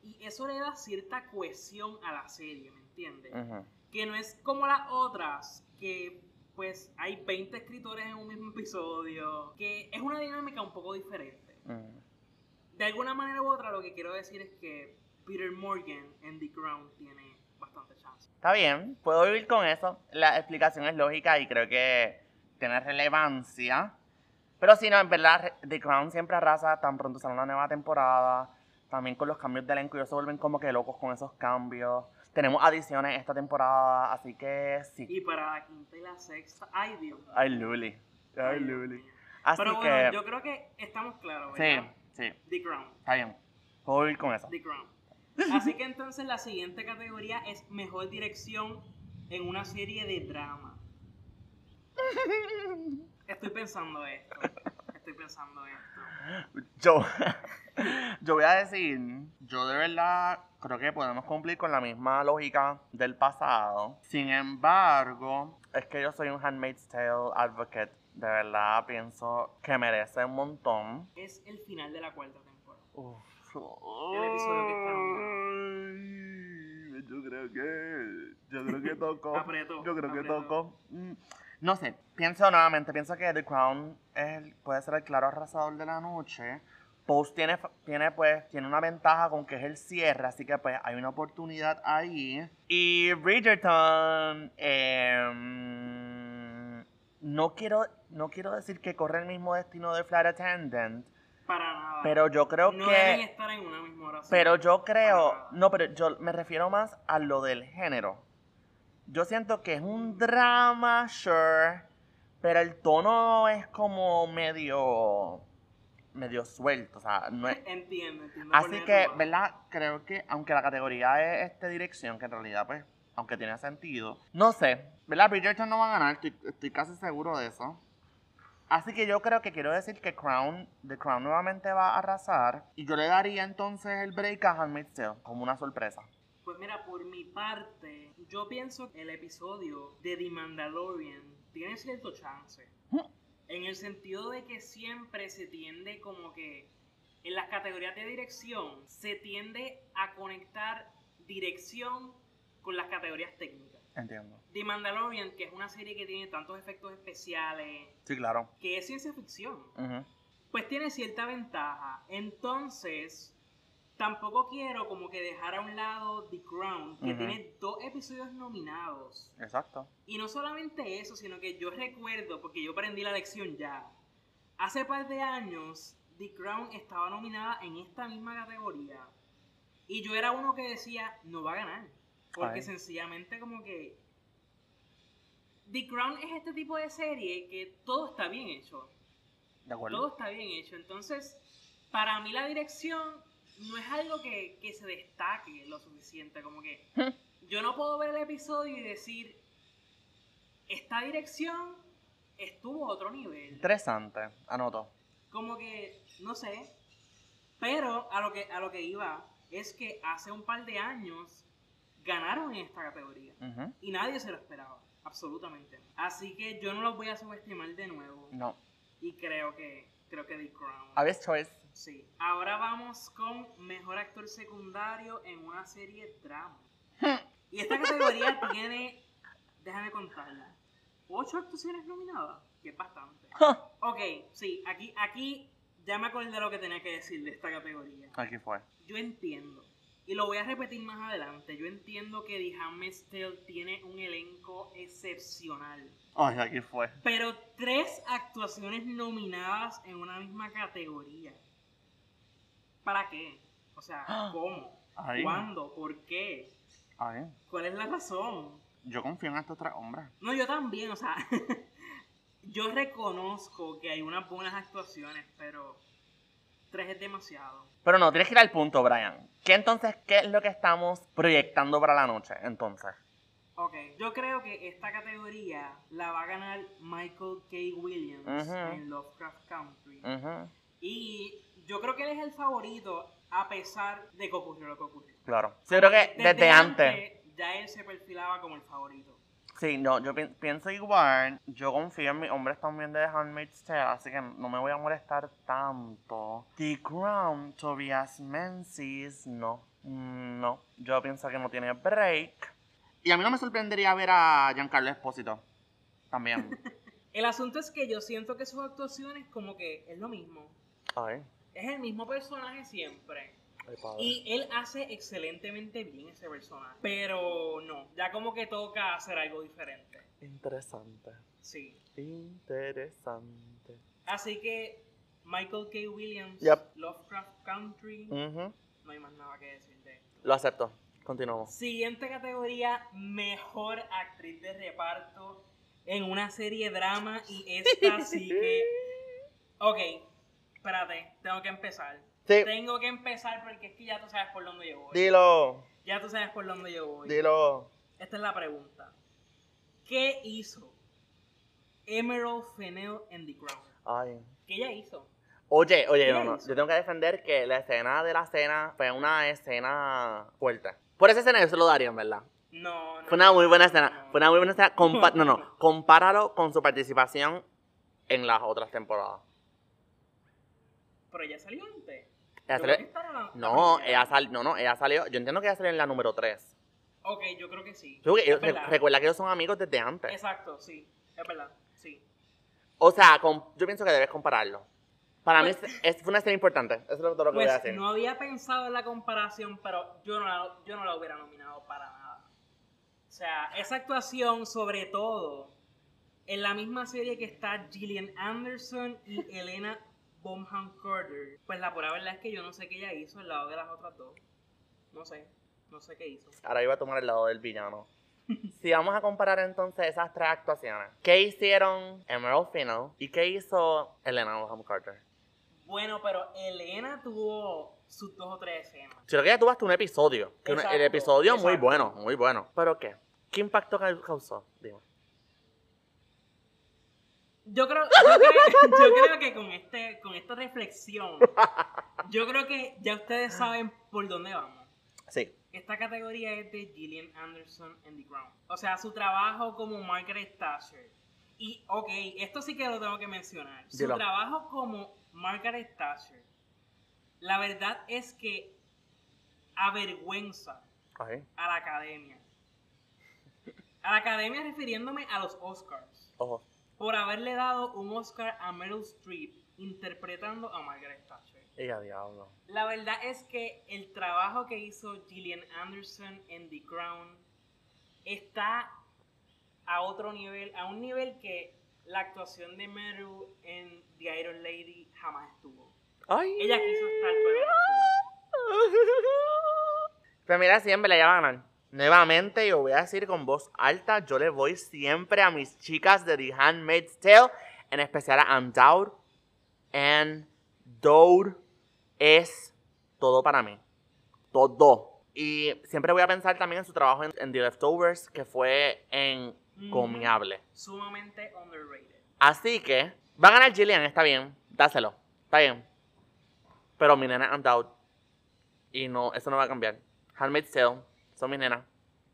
Y eso le da cierta cohesión a la serie, ¿me entiendes? Ujú. Que no es como las otras, que pues hay 20 escritores en un mismo episodio, que es una dinámica un poco diferente. Mm. De alguna manera u otra, lo que quiero decir es que Peter Morgan en The Crown tiene bastante chance. Está bien, puedo vivir con eso. La explicación es lógica y creo que tiene relevancia. Pero sí, no, en verdad, The Crown siempre arrasa tan pronto sale una nueva temporada. También con los cambios de elenco, ellos se vuelven como que locos con esos cambios. Tenemos adiciones esta temporada, así que sí. Y para la quinta y la sexta, ay Dios. Ay, Luli. Ay, Luli. Así Pero que, bueno, yo creo que estamos claros, sí, ¿verdad? sí, The Crown. está bien. Puedo vivir con eso. The Crown. Así que entonces la siguiente categoría es mejor dirección en una serie de drama. <laughs> Estoy pensando esto. Estoy pensando esto. Yo, <laughs> yo voy a decir, yo de verdad creo que podemos cumplir con la misma lógica del pasado. Sin embargo, es que yo soy un Handmaid's Tale advocate. De verdad pienso que merece un montón. Es el final de la cuarta temporada. Uf. El episodio que está Yo creo que. Yo creo que tocó. <laughs> Yo creo que tocó. No sé, pienso nuevamente, pienso que The Crown es el- puede ser el claro arrasador de la noche. Post tiene, tiene, pues, tiene una ventaja con que es el cierre, así que pues hay una oportunidad ahí. Y Bridgerton, em, no, quiero, no quiero decir que corre el mismo destino de Flight Attendant, Para nada. pero yo creo no que... deben estar en una misma oración. Pero yo creo, no, pero yo me refiero más a lo del género. Yo siento que es un drama, sure, pero el tono es como medio, medio suelto, o sea, no es... <laughs> Entiendo, entiendo. Así que. ¿verdad? Creo que aunque la categoría es este dirección, que en realidad, pues, aunque tiene sentido, no sé, ¿verdad? Bridgerton no va a ganar, estoy, estoy casi seguro de eso. Así que yo creo que quiero decir que Crown, The Crown nuevamente va a arrasar. Y yo le daría entonces el break a Handmaid's Tale como una sorpresa. Pues mira, por mi parte, yo pienso que el episodio de The Mandalorian tiene cierto chance. En el sentido de que siempre se tiende como que en las categorías de dirección se tiende a conectar dirección con las categorías técnicas. Entiendo. The Mandalorian, que es una serie que tiene tantos efectos especiales, Sí, claro. que es ciencia ficción, pues tiene cierta ventaja. Entonces, tampoco quiero como que dejar a un lado The Crown, que tiene dos episodios nominados. Exacto. Y no solamente eso, sino que yo recuerdo, porque yo aprendí la lección ya, hace par de años The Crown estaba nominada en esta misma categoría. Y yo era uno que decía, no va a ganar. Porque Ay. sencillamente como que... The Crown es este tipo de serie que todo está bien hecho. De acuerdo. Todo está bien hecho. Entonces, para mí la dirección no es algo que, que se destaque lo suficiente. Como que yo no puedo ver el episodio y decir, esta dirección estuvo a otro nivel. Interesante. Anoto. Como que, no sé. Pero a lo que, a lo que iba es que hace un par de años ganaron en esta categoría. Y nadie se lo esperaba. Absolutamente. Así que yo no los voy a subestimar de nuevo. No. Y creo que, creo que The Crown. Obvious choice. Sí. Ahora vamos con mejor actor secundario en una serie drama. <laughs> Y esta categoría tiene, déjame contarla, ocho actuaciones nominadas, que es bastante. Ok, sí, aquí, aquí ya me acordé de lo que tenía que decir de esta categoría. Aquí fue. Yo entiendo, y lo voy a repetir más adelante, yo entiendo que The Handmaid's Tale tiene un elenco excepcional. Ay, aquí fue. Pero tres actuaciones nominadas en una misma categoría. ¿Para qué? O sea, ¿cómo? Ay. ¿Cuándo? ¿Por qué? ¿Cuál es la razón? Yo confío en estos tres hombres. No, yo también, o sea, <laughs> yo reconozco que hay unas buenas actuaciones, pero tres es demasiado. Pero no, tienes que ir al punto, Brian. ¿Qué entonces, qué es lo que estamos proyectando para la noche? Entonces. Ok, yo creo que esta categoría la va a ganar Michael K. Williams Ujú. en Lovecraft Country. Ujú, Y yo creo que él es el favorito a pesar de que ocurrió lo que ocurrió. Claro. Sí, yo creo que desde, antes. Ya él se perfilaba como el favorito. Sí, no, yo pi- pienso igual. Yo confío en mis hombres también de The Handmaid's Tale, así que no me voy a molestar tanto. The Crown, Tobias Menzies, no. Mm, No, yo pienso que no tiene break. Y a mí no me sorprendería ver a Giancarlo Espósito También. <laughs> El asunto es que yo siento que sus actuaciones como que es lo mismo. Ay, Es el mismo personaje siempre. Y él hace excelentemente bien ese personaje. Pero no, ya como que toca hacer algo diferente. Interesante. Sí. Interesante. Así que Michael K. Williams, Yep. Lovecraft Country, no hay más nada que decir de esto. Lo acepto. Continuamos. Siguiente categoría, mejor actriz de reparto en una serie drama y esta <laughs> sí que... Ok, espérate, tengo que empezar. Sí. Tengo que empezar porque es que ya tú sabes por dónde yo voy. Dilo. Ya tú sabes por dónde yo voy. Dilo. Esta es la pregunta. ¿Qué hizo Emerald Fennell en The Crown? Ay. ¿Qué ella hizo? Oye, oye, ¿Qué no, no. Yo tengo que defender que la escena de la cena fue una escena fuerte. Por esa escena yo se lo daría, en verdad. No, no. Fue una muy buena escena. no. Fue una muy buena escena. Compa- <laughs> no, no. Compáralo con su participación en las otras temporadas. Pero ella salió antes. Ella salió- la- No, ella salió. No, no, ella salió. Yo entiendo que ella salió en la número 3. Ok, yo creo que sí. Yo ellos- recuerda que ellos son amigos desde antes. Exacto, sí. Es verdad, sí. O sea, com- yo pienso que debes compararlo. Para mí Pues- es, es- fue una escena importante. Eso es lo, todo lo que voy a Pues decir. no había pensado en la comparación, pero yo no, la, yo no la hubiera nominado para nada. O sea, esa actuación, sobre todo, en la misma serie que está Gillian Anderson y Elena Bonham Carter, pues la pura verdad es que yo no sé qué ella hizo al lado de las otras dos. No sé, no sé qué hizo. Ahora iba a tomar el lado del villano. <laughs> si vamos a comparar entonces esas tres actuaciones, ¿qué hicieron Emerald Fennell y qué hizo Elena Bonham Carter? Bueno, pero Elena tuvo sus dos o tres escenas. Creo que ya tuvo hasta un episodio. un- el Exacto, episodio muy exacto. bueno, muy bueno. ¿Pero qué? ¿Qué impacto ca- causó? Dime. Yo creo, yo creo, <laughs> yo creo que con este, con esta reflexión, yo creo que ya ustedes saben por dónde vamos. Sí. Esta categoría es de Gillian Anderson en The Crown. O sea, su trabajo como Margaret Thatcher. Y, ok, esto sí que lo tengo que mencionar. Su Dilo. trabajo como Margaret Thatcher, la verdad es que avergüenza a la academia. A la academia refiriéndome a los Oscars. ojo. Por haberle dado un Oscar a Meryl Streep interpretando a Margaret Thatcher. Y a diablo. La verdad es que el trabajo que hizo Gillian Anderson en The Crown está a otro nivel, a un nivel que la actuación de Meryl en The Iron Lady jamás estuvo. Ay. Ella quiso estar, pero. <laughs> Pero mira, siempre la ganar. Nuevamente, yo voy a decir con voz alta, yo le voy siempre a mis chicas de The Handmaid's Tale, en especial a Undoud. And Dode es todo para mí. Todo. Y siempre voy a pensar también en su trabajo en, en The Leftovers, que fue encomiable. Sumamente underrated. Así que, va a ganar Gillian, está bien, dáselo, está bien. Pero mi nena Undoud. Y no, eso no va a cambiar. Handmaid's Tale, son mis nenas.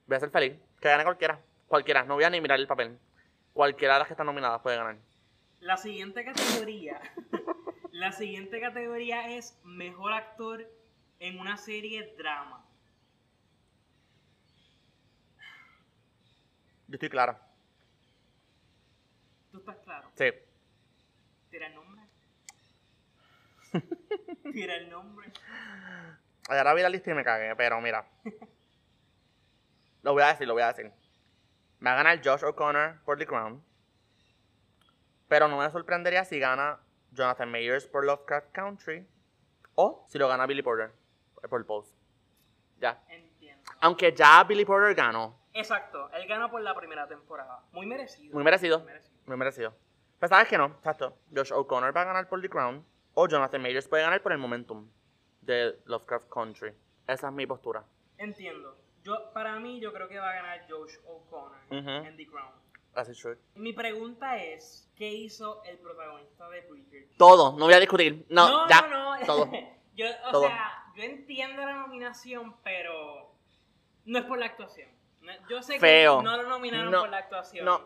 Voy a ser feliz. Que gane cualquiera. Cualquiera, no voy a ni mirar el papel. Cualquiera de las que están nominadas puede ganar. La siguiente categoría, <laughs> la siguiente categoría es mejor actor en una serie drama. Yo estoy clara. ¿Tú estás claro? Sí. Tira el nombre. <laughs> Tira el nombre. Ahora vi la lista y me cagué, pero mira. <laughs> Lo voy a decir, lo voy a decir. Va a ganar Josh O'Connor por The Crown. Pero no me sorprendería si gana Jonathan Mayers por Lovecraft Country. O si lo gana Billy Porter por Pose. Ya. Entiendo. Aunque ya Billy Porter ganó. Exacto, él ganó por la primera temporada. Muy merecido. Muy merecido. Muy merecido. Muy merecido. Pero sabes que no, exacto. Josh O'Connor va a ganar por The Crown. O Jonathan Mayers puede ganar por el momentum de Lovecraft Country. Esa es mi postura. Entiendo. Yo, para mí, yo creo que va a ganar Josh O'Connor Ujú. en The Crown. Así es. Mi pregunta es, ¿qué hizo el protagonista de Bridgerton? Todo, no voy a discutir. No, no, ya. no, no. <laughs> todo. <laughs> yo, o Todo. sea, yo entiendo la nominación, pero no es por la actuación. No- Yo sé Feo. que no lo nominaron No, por la actuación. No,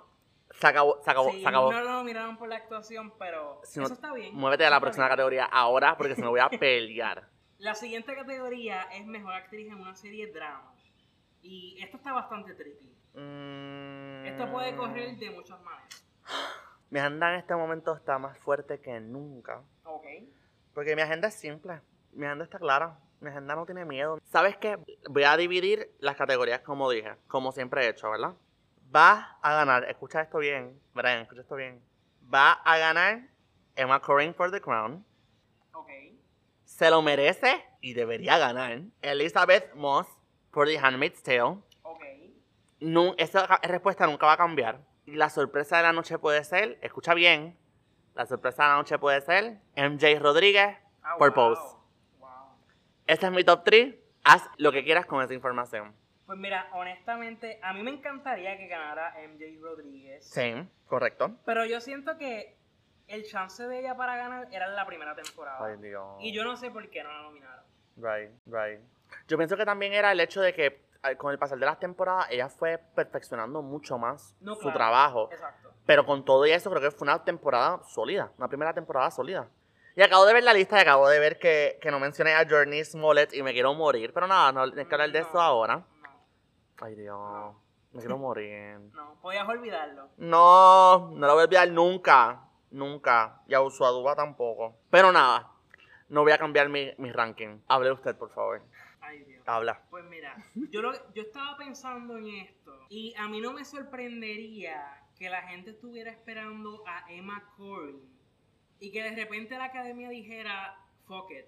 se acabó, se acabó, Sí, se acabó. no lo nominaron por la actuación, pero Si no- eso está bien. Muévete a la próxima bien. categoría ahora porque se me voy a <laughs> pelear. La siguiente categoría es mejor actriz en una serie drama. Y esto está bastante tricky. Mm. Esto puede correr de muchas maneras. <gasps> Mi agenda en este momento está más fuerte que nunca. Ok. Porque mi agenda es simple. Mi agenda está clara. Mi agenda no tiene miedo. ¿Sabes qué? Voy a dividir las categorías como dije. Como siempre he hecho, ¿verdad? Va a ganar. Escucha esto bien. Brian, escucha esto bien. Va a ganar Emma Corrin for the Crown. Ok. Se lo merece y debería ganar. Elizabeth Moss por The Handmaid's Tale. Ok. Nu- esa ca- respuesta nunca va a cambiar. Y la sorpresa de la noche puede ser, escucha bien, la sorpresa de la noche puede ser MJ Rodríguez Ah, por wow. Pose. Wow. Este es mi top 3. Haz lo que quieras con esa información. Pues mira, honestamente, a mí me encantaría que ganara MJ Rodríguez. Sí, correcto. Pero yo siento que el chance de ella para ganar era en la primera temporada. Ay, Dios. Y yo no sé por qué no la nominaron. Right, right. Yo pienso que también era el hecho de que eh, con el pasar de las temporadas ella fue perfeccionando mucho más No, su claro. trabajo. Exacto. Pero con todo y eso, creo que fue una temporada sólida. Una primera temporada sólida. Y acabo de ver la lista y acabo de ver que, que no mencioné a Journey Smollett y me quiero morir. Pero nada, no hay que hablar de eso ahora. No, Ay, Dios. Me quiero morir. <laughs> no, podías olvidarlo. No, no lo voy a olvidar nunca. Nunca. Y a Usuaduba tampoco. Pero nada, no voy a cambiar mi, mi ranking. Hable usted, por favor. Habla. Pues mira, yo, lo- yo estaba pensando en esto y a mí no me sorprendería que la gente estuviera esperando a Emma Corrin y que de repente la academia dijera, fuck it,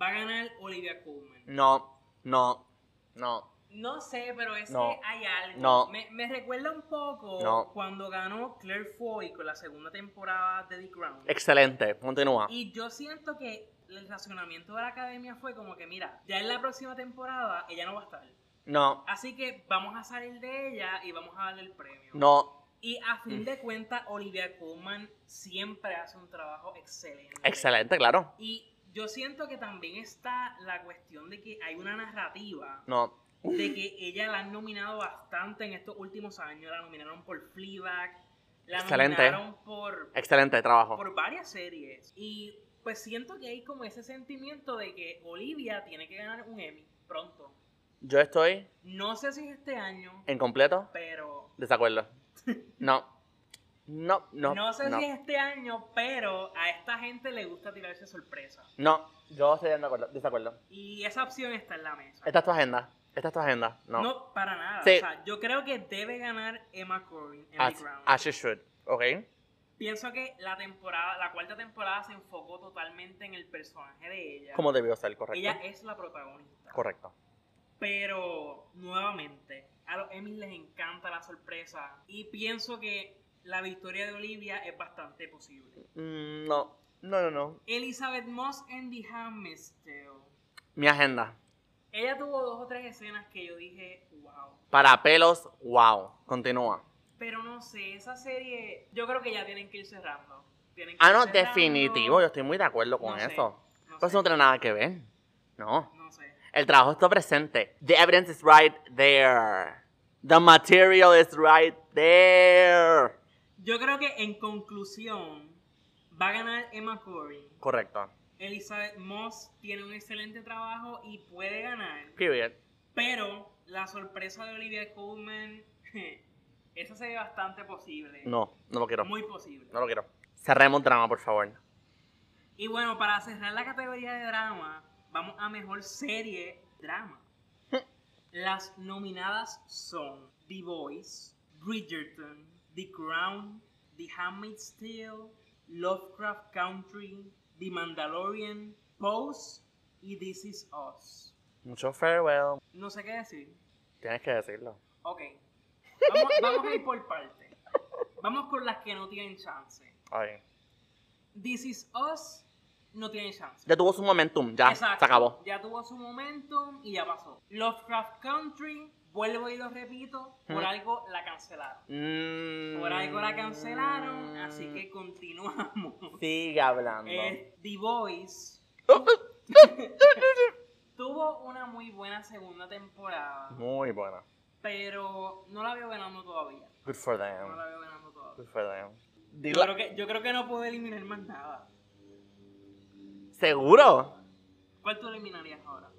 va a ganar Olivia Colman. No, no, no. No sé, pero es No. que hay algo. No. Me, me recuerda un poco No. cuando ganó Claire Foy con la segunda temporada de The Crown. Excelente. Continúa. Y yo siento que el racionamiento de la academia fue como que, mira, ya en la próxima temporada ella no va a estar. No, Así que vamos a salir de ella y vamos a darle el premio. no. Y a fin de cuentas, Olivia Colman siempre hace un trabajo excelente. Excelente, claro. Y yo siento que también está la cuestión de que hay una narrativa No. de que ella la han nominado bastante en estos últimos años. La nominaron por Fleabag, la Excelente. nominaron por, Excelente trabajo. por varias series. Y pues siento que hay como ese sentimiento de que Olivia tiene que ganar un Emmy pronto. Yo estoy No sé si es este año, en completo pero... desacuerdo. No. No, no. No, sé no. si es este año, pero a esta gente le gusta tirarse sorpresa. No, yo estoy de acuerdo, desacuerdo. Y esa opción está en la mesa. Esta es tu agenda. Esta es tu agenda. No. No, para nada. Sí. O sea, yo creo que debe ganar Emma Corrin en as, The Crown. as you should. ¿Ok? Pienso que la temporada, la cuarta temporada se enfocó totalmente en el personaje de ella. Como debió ser, correcto. Ella es la protagonista. Correcto. Pero, nuevamente, a los Emmys les encanta la sorpresa. Y pienso que la victoria de Olivia es bastante posible. Mm, no. No, no, no. Elizabeth Moss en The Handmaid's Tale. Mi agenda. Ella tuvo dos o tres escenas que yo dije, wow. Para pelos, wow. Continúa. Pero no sé, esa serie, yo creo que ya tienen que ir cerrando. Que Ah, no, cerrando. definitivo. Yo estoy muy de acuerdo con No sé, eso. No Pero sé, no tiene nada que ver. No. no sé. El trabajo está presente. The evidence is right there. The material is right there. Yo creo que en conclusión va a ganar Emma Corrin. Correcto. Elizabeth Moss tiene un excelente trabajo y puede ganar. Period. Pero la sorpresa de Olivia Colman, <laughs> esa se ve bastante posible. No, no lo quiero. Muy posible. No lo quiero. Cerremos drama, por favor. Y bueno, para cerrar la categoría de drama, vamos a mejor serie drama. <laughs> Las nominadas son The Voice, Bridgerton, The Crown, The Handmaid's Tale, Lovecraft Country, The Mandalorian, Pose y This Is Us. Mucho farewell. No sé qué decir. Tienes que decirlo. Ok. Vamos, vamos a ir por parte. Vamos con las que no tienen chance. Ay. This Is Us no tiene chance. Ya tuvo su momentum. Ya. Exacto. Se acabó. Ya tuvo su momentum y ya pasó. Lovecraft Country, vuelvo y lo repito, por algo la cancelaron. Mm. Por algo la cancelaron, así que continuamos. Sigue hablando. Eh, The Voice <laughs> tuvo una muy buena segunda temporada, Muy buena. Pero no la veo ganando todavía. Good for No them. la veo ganando todavía. Good for them. Yo creo, que, yo creo que no puedo eliminar más nada. ¿Seguro? ¿Cuál tú eliminarías ahora?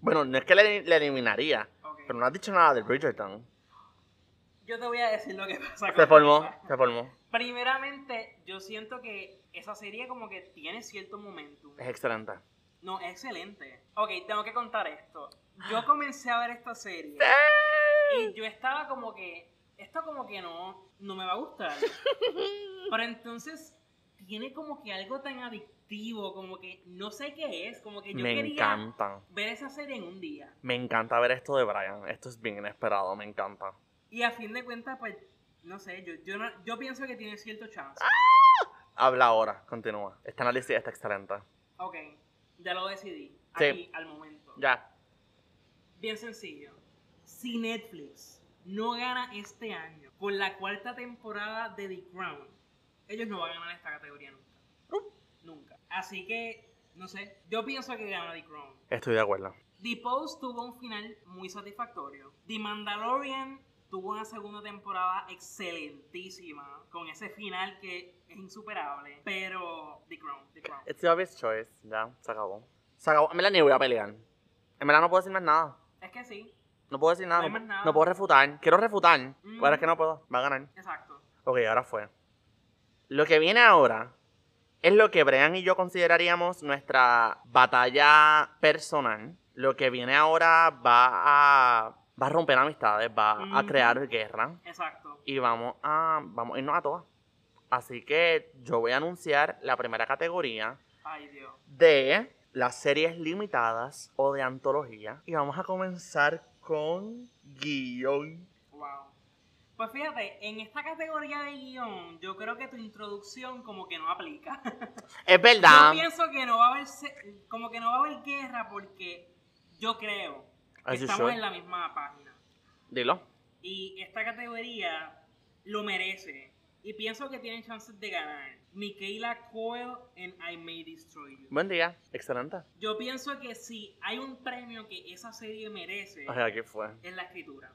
Bueno, no es que le, le eliminaría. Pero no has dicho nada de Bridgerton. Yo te voy a decir lo que pasa con Se formó, se formó. Primeramente, yo siento que esa serie como que tiene cierto momentum. Es excelente. No, excelente. Ok, tengo que contar esto. Yo comencé a ver esta serie y yo estaba como que, esto como que no, no me va a gustar. <laughs> Pero entonces tiene como que algo tan adictivo, como que no sé qué es, como que yo Me quería encanta. ver esa serie en un día. Me encanta ver esto de Brian. Esto es bien inesperado, me encanta. Y a fin de cuentas, pues, no sé, yo, yo, no- yo pienso que tiene cierto chance. Habla ahora, continúa. Este análisis está excelente. Ok, ya lo decidí. Sí. Aquí, al momento. Ya. Bien sencillo. Si Netflix no gana este año por la cuarta temporada de The Crown, ellos no van a ganar esta categoría nunca. Nunca. Así que, no sé, yo pienso que gana The Crown. Estoy de acuerdo. The Post tuvo un final muy satisfactorio. The Mandalorian tuvo una segunda temporada excelentísima, con ese final que es insuperable. Pero The Crown, The Crown. It's the obvious choice. Ya, se acabó. Se acabó. En verdad ni voy a pelear. En verdad no puedo decir más nada. Es que sí, No puedo decir nada. No hay No, más nada. no puedo refutar. Quiero refutar. Mm. Pero es que no puedo. Va a ganar. exacto. Ok, ahora fue. Lo que viene ahora es lo que Brian y yo consideraríamos nuestra batalla personal. Lo que viene ahora va a, va a romper amistades, va a crear guerra Exacto. y vamos a, vamos a irnos a todas. Así que yo voy a anunciar la primera categoría Ay, Dios. de las series limitadas o de antología. Y vamos a comenzar con guion. Wow. Pues fíjate, en esta categoría de guion, yo creo que tu introducción como que no aplica. <laughs> Es verdad. Yo pienso que no va a haber como que no va a haber guerra porque yo creo As estamos en la misma página. Dilo. Y esta categoría lo merece. Y pienso que tienen chances de ganar. Michaela Coel en I May Destroy You. Buen día. Excelente. Yo pienso que si hay un premio que esa serie merece, Ay, aquí fue. es la escritura.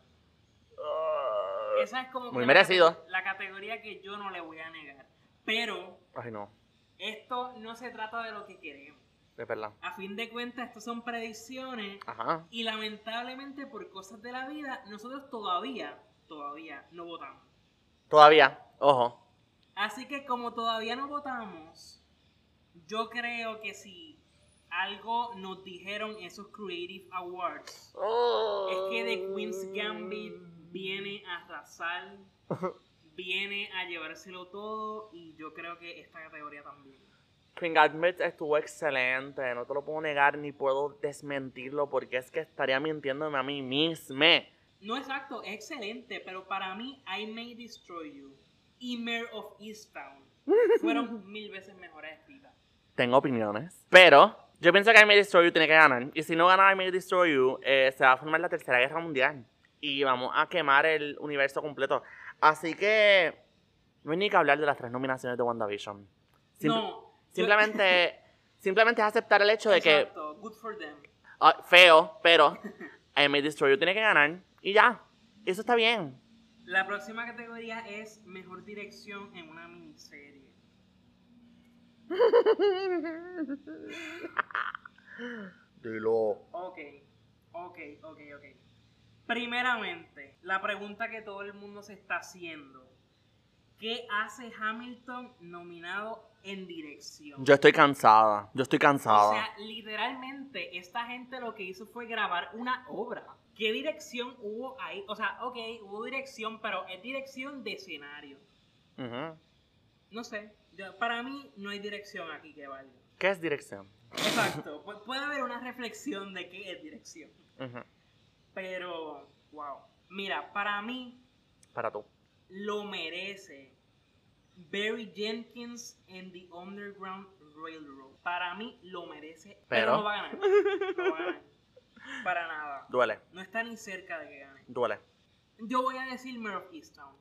Ah. Esa es como Muy merecido. La, la categoría que yo no le voy a negar. Pero Ay, no. esto no se trata de lo que queremos. Es verdad. A fin de cuentas, esto son predicciones Ajá. y lamentablemente por cosas de la vida, nosotros todavía, todavía no votamos. Todavía. Ojo. Así que como todavía no votamos, yo creo que si algo nos dijeron esos Creative Awards, es que The Queen's Gambit viene a arrasar, <laughs> viene a llevárselo todo y yo creo que esta categoría también. Queen Gambit estuvo excelente. No te lo puedo negar ni puedo desmentirlo porque es que estaría mintiéndome a mí misma. No exacto, es excelente, pero para mí I May Destroy You y Mayor of Easttown <laughs> fueron mil veces mejores escritas. Tengo opiniones. Pero yo pienso que I May Destroy You tiene que ganar. Y si no gana I May Destroy You, eh, se va a formar la tercera guerra mundial. Y vamos a quemar el universo completo. Así que no hay ni que hablar de las tres nominaciones de WandaVision. Simple- no. Simplemente, simplemente es aceptar el hecho de que Exacto, good for them. ah, feo, pero I May Destroy You tiene que ganar. Y ya. Eso está bien. La próxima categoría es mejor dirección en una miniserie. <laughs> Dilo. Ok, ok, ok, ok. Primeramente, la pregunta que todo el mundo se está haciendo. ¿Qué hace Hamilton nominado en dirección? Yo estoy cansada. Yo estoy cansada. O sea, literalmente, esta gente lo que hizo fue grabar una obra. ¿Qué dirección hubo ahí? O sea, ok, hubo dirección, pero es dirección de escenario. Ujú. No sé, yo- para mí no hay dirección aquí que valga. ¿Qué es dirección? Exacto, pu- puede haber una reflexión de qué es dirección. Ujú. Pero, wow. Mira, para mí Para tú. lo merece Barry Jenkins en The Underground Railroad. Para mí lo merece, pero, Pero- no va a ganar. No va a ganar. <laughs> Para nada. Duele. No está ni cerca de que gane. Duele. Yo voy a decir Mayor of Easttown.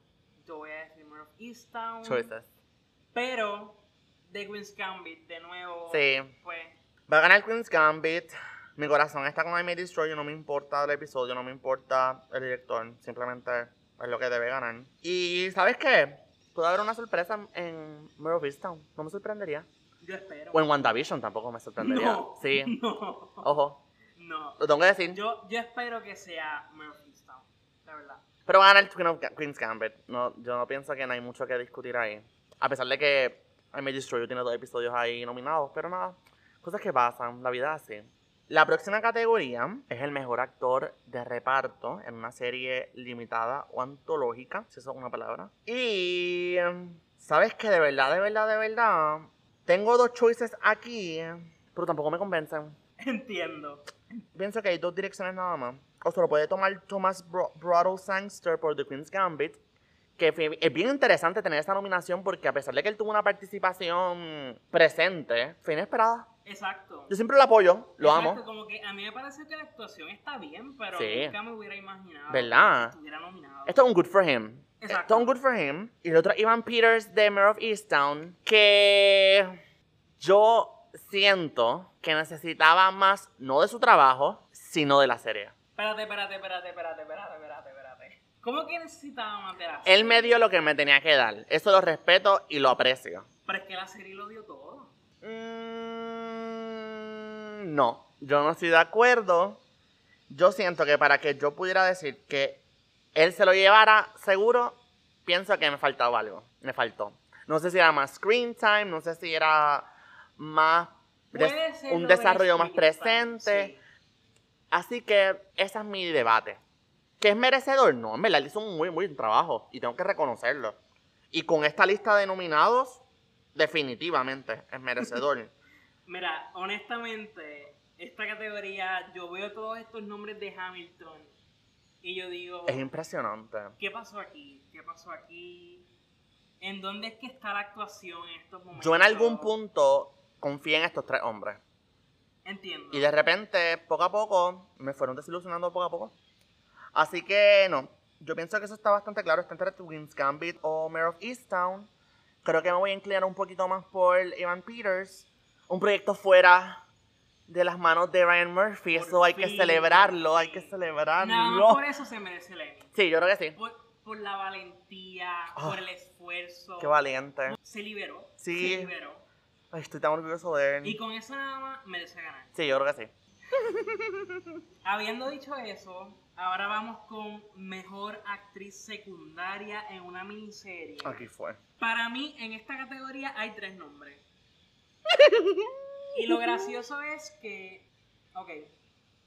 Yo voy a decir Mayor of Easttown. Choices. Pero The Queen's Gambit, de nuevo, Sí. pues Va a ganar Queen's Gambit. Mi corazón está con I May Destroy You. No me importa el episodio, no me importa el director. Simplemente es lo que debe ganar. Y ¿sabes qué? Puede haber una sorpresa en Mare of Easttown. No me sorprendería. yo espero. O en WandaVision tampoco me sorprendería. no, Sí. no, Ojo. No. Lo tengo que decir. Yo, yo espero que sea Murphy Stone, la verdad. Pero va a ganar Queen of Queen's Gambit. No, yo no pienso que no hay mucho que discutir ahí. A pesar de que I May Destroy You tiene dos episodios ahí nominados, pero nada. Cosas que pasan, la vida así. La próxima categoría es el mejor actor de reparto en una serie limitada o antológica, si eso es una palabra. Y em, sabes que de verdad, de verdad, de verdad, tengo dos choices aquí, pero tampoco me convencen. Entiendo. Pienso que hay dos direcciones nada más. O se lo puede tomar Thomas Bro Sangster por The Queen's Gambit. Que es bien interesante tener esa nominación porque a pesar de que él tuvo una participación presente, fue inesperada. Exacto. Yo siempre lo apoyo, lo Exacto, amo. Como que a mí me parece que la actuación está bien, pero Sí. nunca me hubiera imaginado ¿Verdad? que estuviera nominado. Esto es un good for him. Exacto. Esto es un good for him. Y el otro Ivan Peters de Mayor of Easttown. Que yo siento que necesitaba más, no de su trabajo, sino de la serie. Espérate, espérate, espérate, espérate, espérate, espérate, espérate. ¿Cómo que necesitaba más de la Él me dio lo que me tenía que dar. Eso lo respeto y lo aprecio. Pero es que la serie lo dio todo. Mm, no, yo no estoy de acuerdo. Yo siento que para que yo pudiera decir que él se lo llevara seguro, pienso que me faltaba algo. Me faltó. No sé si era más screen time, no sé si era más des- un desarrollo más presente. sí. Así que ese es mi debate. ¿Que es merecedor? No, en verdad, él hizo un muy, muy buen trabajo y tengo que reconocerlo. Y con esta lista de nominados, definitivamente es merecedor. <laughs> Mira, honestamente, esta categoría, yo veo todos estos nombres de Hamilton y yo digo, es impresionante. ¿qué pasó aquí? ¿Qué pasó aquí? ¿En dónde es que está la actuación en estos momentos? Yo en algún punto confié en estos tres hombres. Entiendo. Y de repente, poco a poco, me fueron desilusionando poco a poco. Así que no, yo pienso que eso está bastante claro. Está entre Twins Gambit o Mayor of Easttown. Creo que me voy a inclinar un poquito más por Evan Peters. Un proyecto fuera de las manos de Ryan Murphy. Por eso hay que fin, celebrarlo, hay que Nada celebrarlo. más por eso se merece el Emmy. Sí, yo creo que sí. Por, por la valentía, Ah, por el esfuerzo. Qué valiente. Se liberó. Sí. Se liberó. Ay, estoy tan orgulloso de Y él. con eso nada más merece ganar. Sí, yo creo que sí. <laughs> Habiendo dicho eso, ahora vamos con mejor actriz secundaria en una miniserie. Aquí fue. Para mí, en esta categoría hay tres nombres. <laughs> y lo gracioso es que. Ok,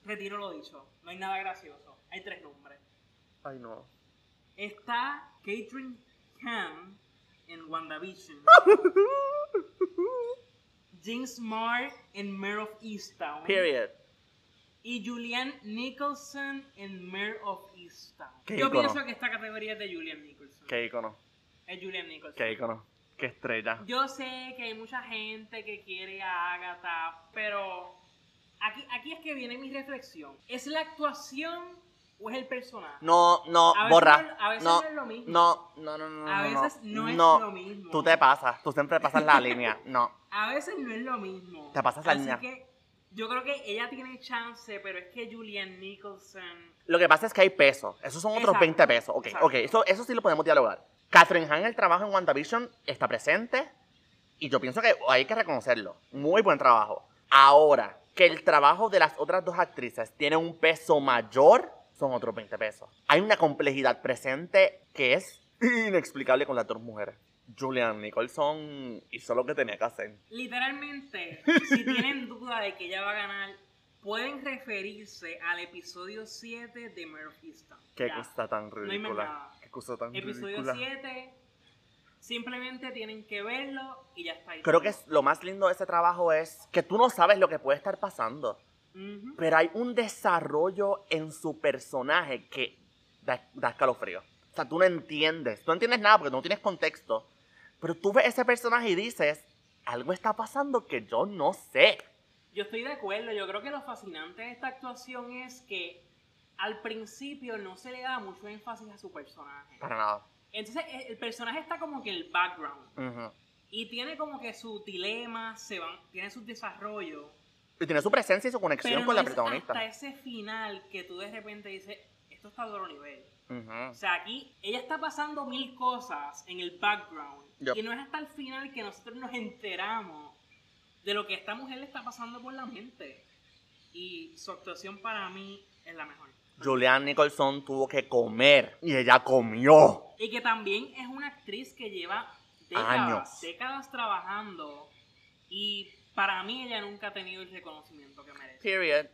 retiro lo dicho. No hay nada gracioso. Hay tres nombres. Ay, no. Está Catherine Hahn en WandaVision. <laughs> Jean Smart en Mare of Easttown. Period. Y Julianne Nicholson en Mare of Easttown. Yo ícono. pienso que esta categoría es de Julianne Nicholson. Qué icono. Es Julianne Nicholson. Qué icono. Qué estrella. Yo sé que hay mucha gente que quiere a Agatha, pero aquí, aquí es que viene mi reflexión. ¿Es la actuación o es el personaje? No, no, A veces borra. no- a veces no, no es lo mismo. No, no, no, no. A no, veces no es no. lo mismo. Tú te pasas, tú siempre pasas la línea. No. <laughs> A veces no es lo mismo. Te pasas la Así línea. que yo creo que ella tiene chance, pero es que Julianne Nicholson... Lo que pasa es que hay pesos. Esos son otros Exacto, 20 pesos. Ok, exacto. ok. Eso, eso sí lo podemos dialogar. Catherine Hahn, el trabajo en WandaVision está presente. Y yo pienso que hay que reconocerlo. Muy buen trabajo. Ahora, que el trabajo de las otras dos actrices tiene un peso mayor, son otros 20 pesos. Hay una complejidad presente que es inexplicable con las dos mujeres. Julian Nicholson hizo lo que tenía que hacer. Literalmente, <laughs> si tienen duda de que ella va a ganar, pueden referirse al episodio 7 de Mare of Easttown. Qué Ya. cosa tan ridícula. nada. Qué cosa tan Episodio ridícula. 7, simplemente tienen que verlo y ya está ahí. Creo que es- lo más lindo de ese trabajo es que tú no sabes lo que puede estar pasando. Ujú. Pero hay un desarrollo en su personaje que da, da escalofrío. O sea, tú no entiendes. Tú no entiendes nada porque no tienes contexto. Pero tú ves ese personaje y dices, algo está pasando que yo no sé. Yo estoy de acuerdo, yo creo que lo fascinante de esta actuación es que al principio no se le da mucho énfasis a su personaje. Para nada. Entonces el el personaje está como que en el background Ujú. y tiene como que sus dilemas, se van, tiene sus desarrollos. Y tiene su presencia y su conexión Pero con no la es protagonista. hasta ese final que tú de repente dices, esto está a otro nivel. O sea, aquí ella está pasando mil cosas en el background. Yup. Y no es hasta el final que nosotros nos enteramos de lo que esta mujer le está pasando por la mente. y su actuación para mí es la mejor. Julianne Nicholson tuvo que comer y ella comió. Y que también es una actriz que lleva décadas, Años. décadas trabajando y para mí ella nunca ha tenido el reconocimiento que merece. Period.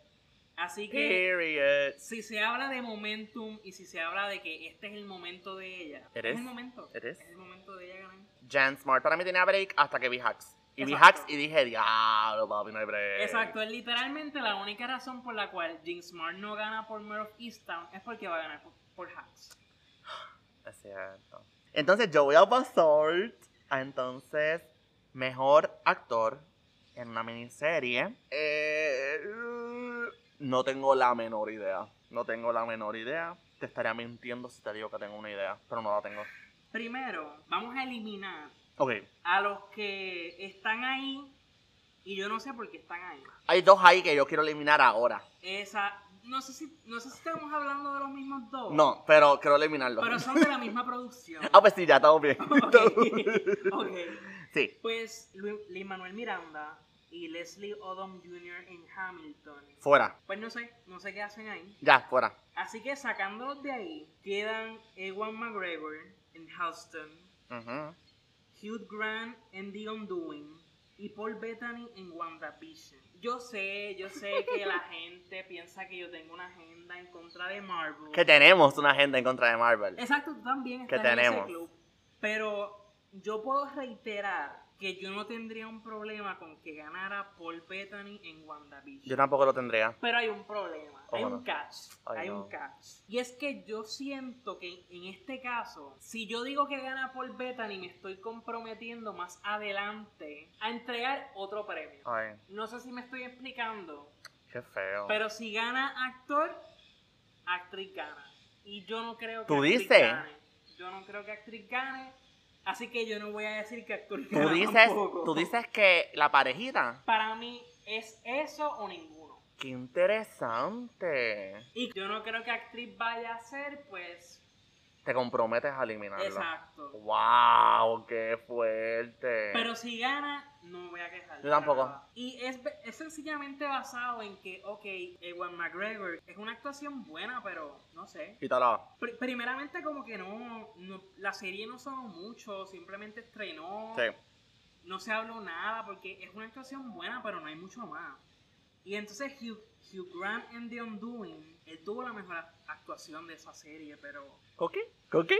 Así que Period. si se habla de momentum y si se habla de que este es el momento de ella, It es is. el momento, It is. es el momento de ella ganar. Jan Smart para mí tenía break hasta que vi Hacks. Y vi. Hacks y dije, diablo, papi, no hay break. Exacto, es literalmente la única razón por la cual Jim Smart no gana por Mare of Easttown es porque va a ganar por, por Hacks. Es cierto. Entonces yo voy a pasar a entonces mejor actor en una miniserie. Eh, no tengo la menor idea. No tengo la menor idea. Te estaría mintiendo si te digo que tengo una idea, pero no la tengo. Primero, vamos a eliminar a los que están ahí y yo no sé por qué están ahí. Hay dos ahí que yo quiero eliminar ahora. Esa, no sé si, no sé si estamos hablando de los mismos dos. No, pero quiero eliminarlos. Pero son de la misma producción. <laughs> Ah, pues sí, ya estamos bien. Ok, ok. <laughs> Sí, Pues Lin Manuel Miranda y Leslie Odom Jr. en Hamilton. fuera. Pues no sé, no sé qué hacen ahí. Ya, fuera. Así que sacándolos de ahí, quedan Ewan McGregor en Houston. Hugh Grant en The Undoing y Paul Bettany en WandaVision. Yo sé, yo sé que la <laughs> gente piensa que yo tengo una agenda en contra de Marvel. Que tenemos una agenda en contra de Marvel. Exacto, tú también Que estás en tenemos. ese club. Pero yo puedo reiterar que yo no tendría un problema con que ganara Paul Bettany en WandaVision. Yo tampoco lo tendría. Pero hay un problema, hay ¿Cómo un catch, Ay, hay no. un catch. Y es que yo siento que en este caso, si yo digo que gana Paul Bettany, me estoy comprometiendo más adelante a entregar otro premio. Ay, No sé si me estoy explicando, qué feo. pero si gana actor, actriz gana. Y yo no creo que ¿Tú actriz dices? gane. Yo no creo que actriz gane, así que yo no voy a decir que actor Tú <laughs> dices, tampoco. tú dices que la parejita. Para mí es eso o ninguno. Qué interesante. Y yo no creo que actriz vaya a ser, pues, Te comprometes a eliminarlo. exacto. Wow, qué fuerte. Pero si gana, no me voy a quejar. Yo tampoco. nada. Y es, es sencillamente basado en que, ok, Ewan McGregor es una actuación buena, pero no sé. Quítala. Pri- primeramente como que no, no- la serie no sonó mucho, simplemente estrenó, Sí. no se habló nada porque es una actuación buena, pero no hay mucho más. Y entonces Hugh, Hugh Grant en The Undoing, él tuvo la mejor actuación de esa serie, pero ¿Coqui? ¿Coqui?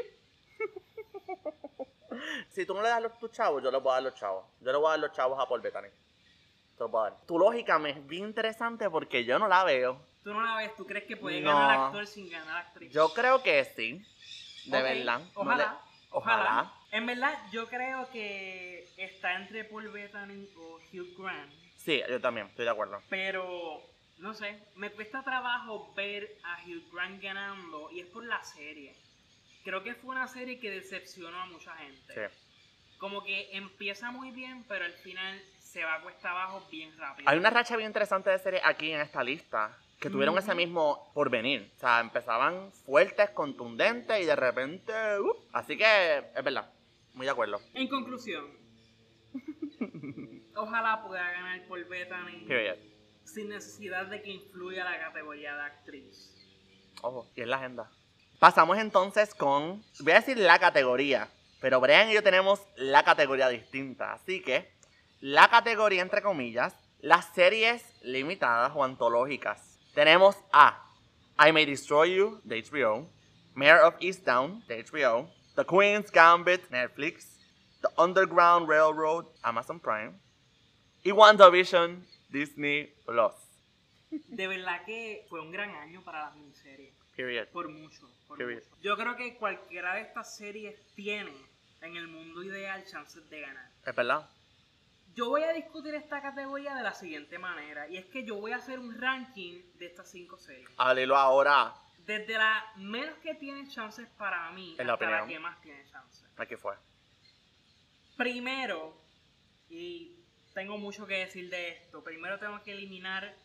<laughs> si tú no le das los, tus chavos, yo les voy a dar los chavos. Yo le voy a dar los chavos a Paul Bettany. Te los voy a dar. Tu lógica me es bien interesante porque yo no la veo. tú no la ves, tú crees que puede No. ganar actor sin ganar actriz. Yo creo que sí. De Ok, verdad. No Ojalá, le- Ojalá. En verdad, yo creo que está entre Paul Bettany o Hugh Grant. Sí, yo también, estoy de acuerdo. Pero, no sé, me cuesta trabajo ver a Hugh Grant ganando y es por la serie. Creo que fue una serie que decepcionó a mucha gente. Sí. Como que empieza muy bien, pero al final se va a cuesta abajo bien rápido. Hay una racha bien interesante de series aquí en esta lista que tuvieron ese mismo porvenir. O sea, empezaban fuertes, contundentes y de repente. uh, así que es verdad. Muy de acuerdo. En conclusión, <laughs> ojalá pueda ganar Bettany Period. sin necesidad de que influya la categoría de actriz. Ojo, y es la agenda. Pasamos entonces con. Voy a decir la categoría. Pero Brian y yo tenemos la categoría distinta. Así que, la categoría, entre comillas, las series limitadas o antológicas. Tenemos a I May Destroy You, de HBO. Mayor of Easttown, de HBO. The Queen's Gambit, Netflix. The Underground Railroad, Amazon Prime. Y WandaVision, Disney Plus. De verdad que fue un gran año para las miniseries. Period. Por mucho, por Period. mucho. Yo creo que cualquiera de estas series tiene en el mundo ideal chances de ganar. ¿Es verdad? Yo voy a discutir esta categoría de la siguiente manera, y es que yo voy a hacer un ranking de estas cinco series. Háblelo ahora. Desde la menos que tiene chances para mí En la hasta la opinión. que más tiene chances. Aquí fue. Primero, y tengo mucho que decir de esto, primero tengo que eliminar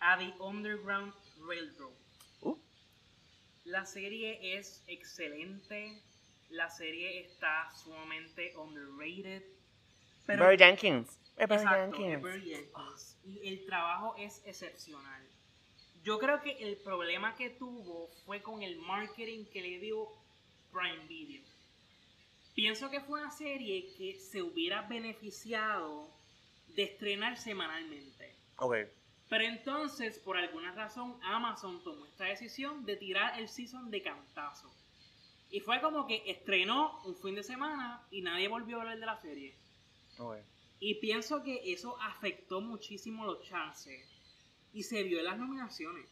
a The Underground Railroad. La serie es excelente, la serie está sumamente underrated. Pero Barry Jenkins. Exacto, Jenkins. Barry Jenkins. y el trabajo es excepcional. Yo creo que el problema que tuvo fue con el marketing que le dio Prime Video. Pienso que fue una serie que se hubiera beneficiado de estrenar semanalmente. Ok. Pero entonces, por alguna razón, Amazon tomó esta decisión de tirar el season de cantazo. Y fue como que estrenó un fin de semana y nadie volvió a hablar de la serie. Y pienso que eso afectó muchísimo los chances. Y se vio en las nominaciones.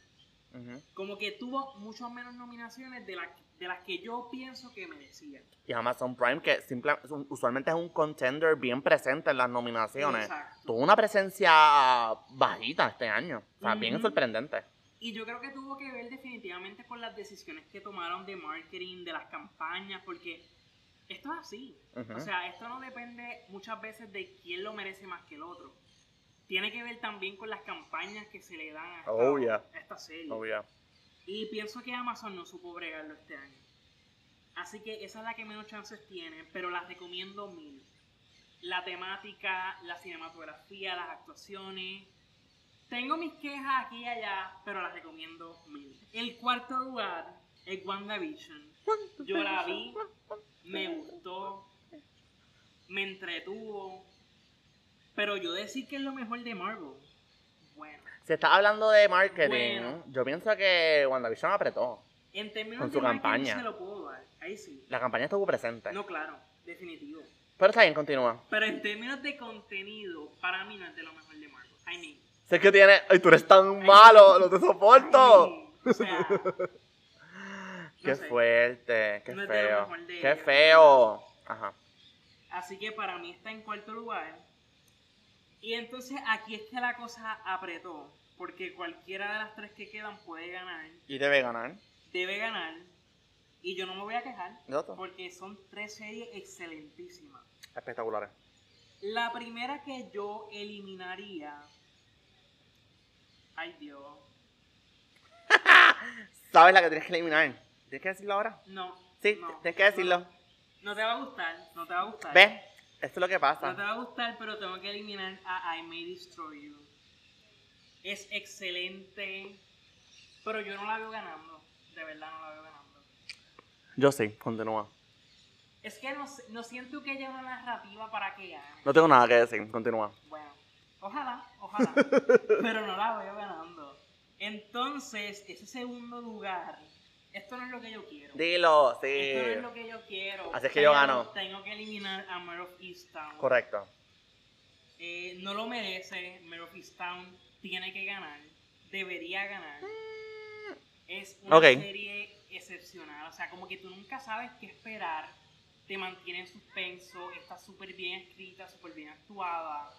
Como que tuvo mucho menos nominaciones de, la- de las que yo pienso que merecía. Y Amazon Prime, que simple- usualmente es un contender bien presente en las nominaciones, Exacto. tuvo una presencia bajita este año. O sea, bien Ujú. sorprendente. Y yo creo que tuvo que ver definitivamente con las decisiones que tomaron de marketing, de las campañas, porque esto es así. Ujú. O sea, esto no depende muchas veces de quién lo merece más que el otro. Tiene que ver también con las campañas que se le dan a esta, Oh, yeah. a esta serie. Oh, yeah. Y pienso que Amazon no supo bregarlo este año. Así que esa es la que menos chances tiene, pero las recomiendo mil. La temática, la cinematografía, las actuaciones. Tengo mis quejas aquí y allá, pero las recomiendo mil. El cuarto lugar es WandaVision. Yo la vi, me gustó, me entretuvo, pero yo decir que es lo mejor de Marvel. Si estás hablando de marketing, Bueno. yo pienso que WandaVision apretó. en términos Con de su marketing campaña. se lo puedo dar, ahí sí. La campaña estuvo presente. No, claro, definitivo. Pero está bien, continúa. Pero en términos de contenido, para mí no es de lo mejor de Marvel. I mean, Sé que tiene. Ay, tú eres tan malo, no te soporto. I mean, o sea, <laughs> Qué sé. fuerte, qué No es de lo feo. mejor de Qué feo. Ajá. así que para mí está en cuarto lugar. Y entonces aquí es que la cosa apretó, porque cualquiera de las tres que quedan puede ganar, Y debe ganar. debe ganar, y yo no me voy a quejar, porque son tres series excelentísimas. Espectaculares. La primera que yo eliminaría. Ay Dios. <laughs> ¿Sabes la que tienes que eliminar? ¿Tienes que decirlo ahora? No. Sí, no, tienes que decirlo. No, no te va a gustar, no te va a gustar. ¿Ves? Esto es lo que No te pasa. va a gustar, pero tengo que eliminar a I May Destroy You. Es excelente, pero yo no la veo ganando. De verdad no la veo ganando. Yo sí, continúa. Es que no, no siento que haya una narrativa para que gane. No tengo nada que decir, continúa. Bueno, ojalá, ojalá. <laughs> pero no la veo ganando. Entonces, ese segundo lugar, esto no es lo que yo quiero. Dilo, sí. Esto no es lo que yo quiero. Así es que yo gano. Tengo que eliminar a Mare of Easttown. Correcto. Eh, no lo merece. Mare of Easttown tiene que ganar. Debería ganar. Es una serie excepcional. O sea, como que tú nunca sabes qué esperar. Te mantiene en suspenso. Está súper bien escrita, súper bien actuada.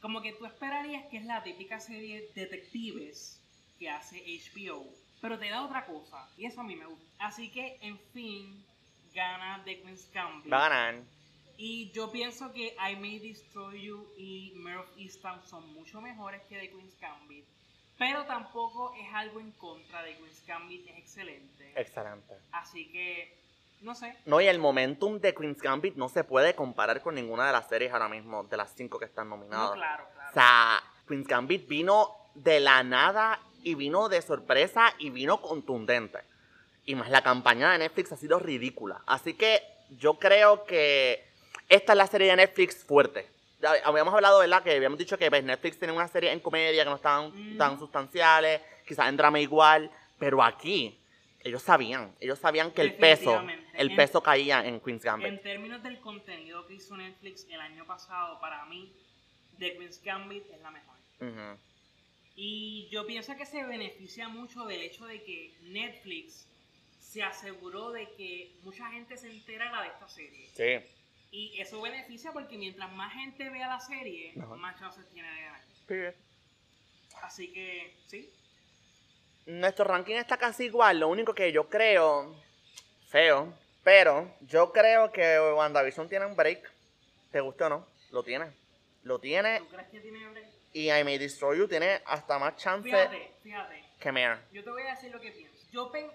Como que tú esperarías que es la típica serie detectives que hace HBO. Pero te da otra cosa. Y eso a mí me gusta. Así que, en fin, gana The Queen's Gambit. Va a ganar. Y yo pienso que I May Destroy You y Mare of Easttown son mucho mejores que The Queen's Gambit. Pero tampoco es algo en contra de Queen's Gambit, es excelente. Excelente. Así que, no sé. No, y el momentum de Queen's Gambit no se puede comparar con ninguna de las series ahora mismo, de las cinco que están nominadas. No, claro, claro. O sea, Queen's Gambit vino de la nada y vino de sorpresa y vino contundente. Y más la campaña de Netflix ha sido ridícula. Así que yo creo que esta es la serie de Netflix fuerte. Habíamos hablado, ¿verdad? Que habíamos dicho que pues, Netflix tiene una serie en comedia que no estaban Ujú. tan sustanciales, quizás en drama igual, pero aquí ellos sabían, ellos sabían que el peso, el En- peso caía en Queen's Gambit. En términos del contenido que hizo Netflix el año pasado, para mí, The Queen's Gambit es la mejor. Ujú. Y yo pienso que se beneficia mucho del hecho de que Netflix se aseguró de que mucha gente se enterara de esta serie. Sí. Y eso beneficia porque mientras más gente vea la serie, más chances tiene de ganar. Así que, sí. Nuestro ranking está casi igual, lo único que yo creo, feo, pero yo creo que WandaVision tiene un break, te guste o no, lo tiene, lo tiene, ¿Tú crees que tiene break? Y I May Destroy You tiene hasta más chance Fíjate, fíjate. que Mare. Yo te voy a decir lo que pienso. Yo, pen-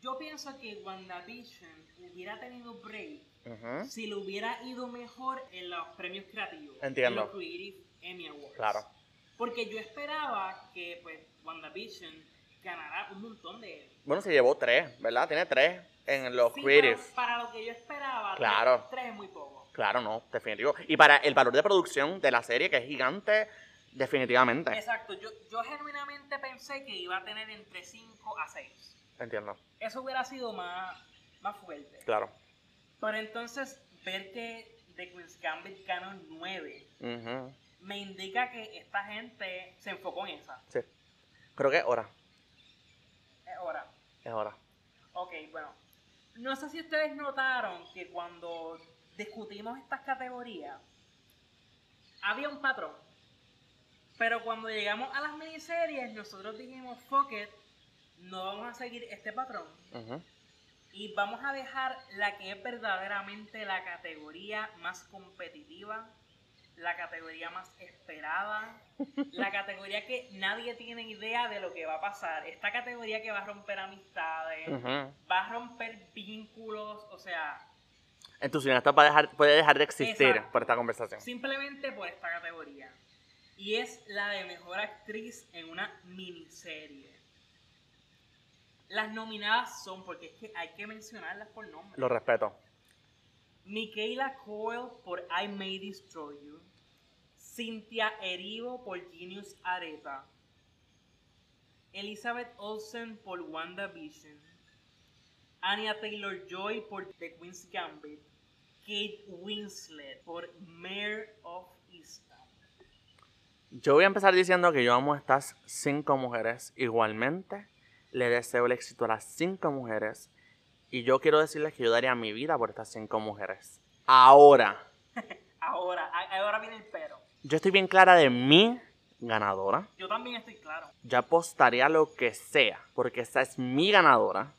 yo pienso que WandaVision hubiera tenido break Ujú, si le hubiera ido mejor en los premios creativos. Entiendo. En los Creative Emmy Awards. Claro. Porque yo esperaba que pues WandaVision ganara un montón de... Bueno, se llevó tres, ¿verdad? Tiene tres en los Sí, creatives. pero para lo que yo esperaba, Claro. tres, tres es muy poco. Claro, no, definitivo. Y para el valor de producción de la serie, que es gigante, definitivamente. Exacto, yo, yo genuinamente pensé que iba a tener entre 5 a 6. Entiendo, Eso hubiera sido más, más fuerte. claro. Pero entonces, ver que The Queen's Gambit ganó 9 Ujú, me indica que esta gente se enfocó en esa. Sí. Creo que es hora, Es hora. es hora. Ok, bueno. No sé si ustedes notaron que cuando discutimos estas categorías, había un patrón. Pero cuando llegamos a las miniseries, nosotros dijimos, fuck it, no vamos a seguir este patrón. Ujú. Y vamos a dejar la que es verdaderamente la categoría más competitiva, la categoría más esperada, <laughs> la categoría que nadie tiene idea de lo que va a pasar. Esta categoría que va a romper amistades, Ujú. va a romper vínculos, o sea, Entusiasta puede dejar, puede dejar de existir Exacto. por esta conversación. simplemente por esta categoría. Y es la de mejor actriz en una miniserie. Las nominadas son, porque es que hay que mencionarlas por nombre. Lo respeto. Michaela Coyle por I May Destroy You. Cynthia Erivo por Genius Areta. Elizabeth Olsen por WandaVision. Anya Taylor Joy por The Queen's Gambit. Kate Winslet por Easttown. Yo voy a empezar diciendo que yo amo a estas cinco mujeres igualmente. Le deseo el éxito a las cinco mujeres. Y yo quiero decirles que yo daría mi vida por estas cinco mujeres. Ahora, <laughs> Ahora, ahora viene el pero. yo estoy bien clara de mi ganadora. Yo también estoy claro. Yo apostaría lo que sea, porque esa es mi ganadora.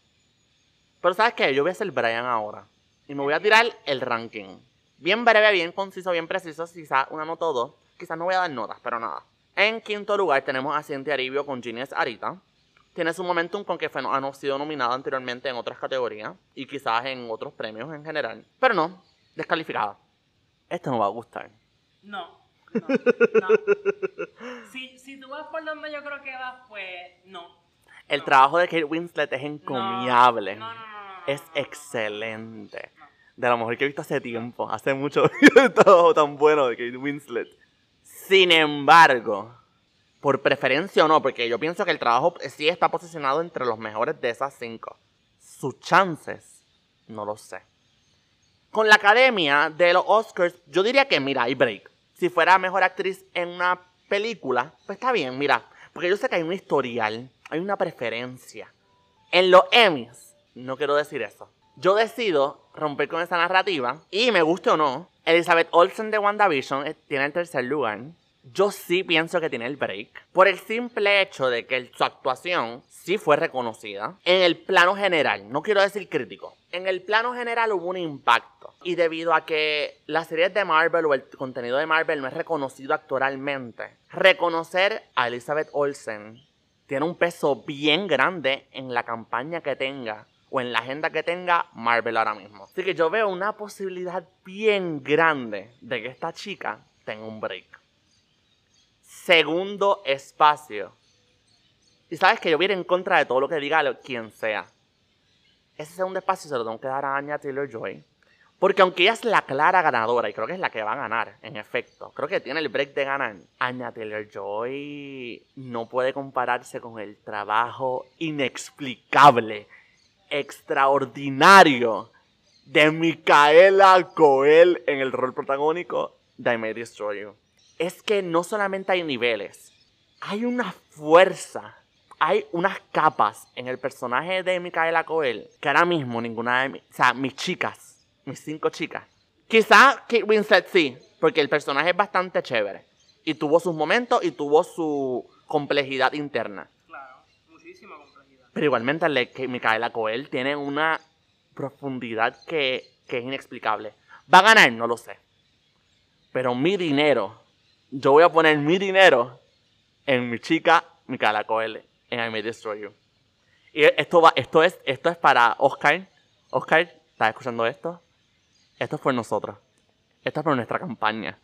Pero ¿sabes qué? Yo voy a ser Brian ahora. Y me voy a tirar el ranking. Bien breve, bien conciso, bien preciso. Quizás una nota o dos. Quizás no voy a dar notas, pero nada. En quinto lugar tenemos a Cintia Aribio con Genius Arita. Tiene su momentum con que fue, ha sido nominada anteriormente en otras categorías. Y quizás en otros premios en general. Pero no, descalificada. Esto no va a gustar. No. No. no. <laughs> Si, si tú vas por donde yo creo que vas, pues no. El No. trabajo de Kate Winslet es encomiable. No, no, no, no, no, es no, no, no. excelente. No. De la mujer que he visto hace tiempo. Hace mucho <laughs> un trabajo tan bueno de Kate Winslet. Sin embargo, por preferencia o no, porque yo pienso que el trabajo sí está posicionado entre los mejores de esas cinco. Sus chances, no lo sé. Con la academia de los Oscars, yo diría que, mira, hay break. Si fuera mejor actriz en una película, pues está bien, mira. Porque yo sé que hay un historial, hay una preferencia. En los Emmys, no quiero decir eso. Yo decido romper con esa narrativa y me guste o no, Elizabeth Olsen de WandaVision eh, tiene el tercer lugar. Yo sí pienso que tiene el break. Por el simple hecho de que su actuación sí fue reconocida. En el plano general, no quiero decir crítico. En el plano general hubo un impacto. Y debido a que las series de Marvel o el contenido de Marvel no es reconocido actualmente, reconocer a Elizabeth Olsen tiene un peso bien grande en la campaña que tenga o en la agenda que tenga Marvel ahora mismo. Así que yo veo una posibilidad bien grande de que esta chica tenga un break. Segundo espacio. Y sabes que yo voy en contra de todo lo que diga quien sea. Ese segundo espacio se lo tengo que dar a Anya Taylor Joy. Porque aunque ella es la clara ganadora, y creo que es la que va a ganar, en efecto, creo que tiene el break de ganar, Anya Taylor Joy no puede compararse con el trabajo inexplicable, extraordinario de Micaela Coel en el rol protagónico de I May Destroy You. Es que no solamente hay niveles, hay una fuerza, hay unas capas en el personaje de Micaela Coel que ahora mismo ninguna de mis, o sea, mis chicas, mis cinco chicas, quizá Kate Winslet sí, porque el personaje es bastante chévere y tuvo sus momentos y tuvo su complejidad interna. Claro, muchísima complejidad. Pero igualmente que Micaela Coel tiene una profundidad que, que es inexplicable. ¿Va a ganar? No lo sé. Pero mi dinero, yo voy a poner mi dinero en mi chica Micaela Coel en I May Destroy You. Y esto, va, esto, es, esto es para Oscar. Oscar, ¿estás escuchando esto? Esto es por nosotros. Esto es por nuestra campaña.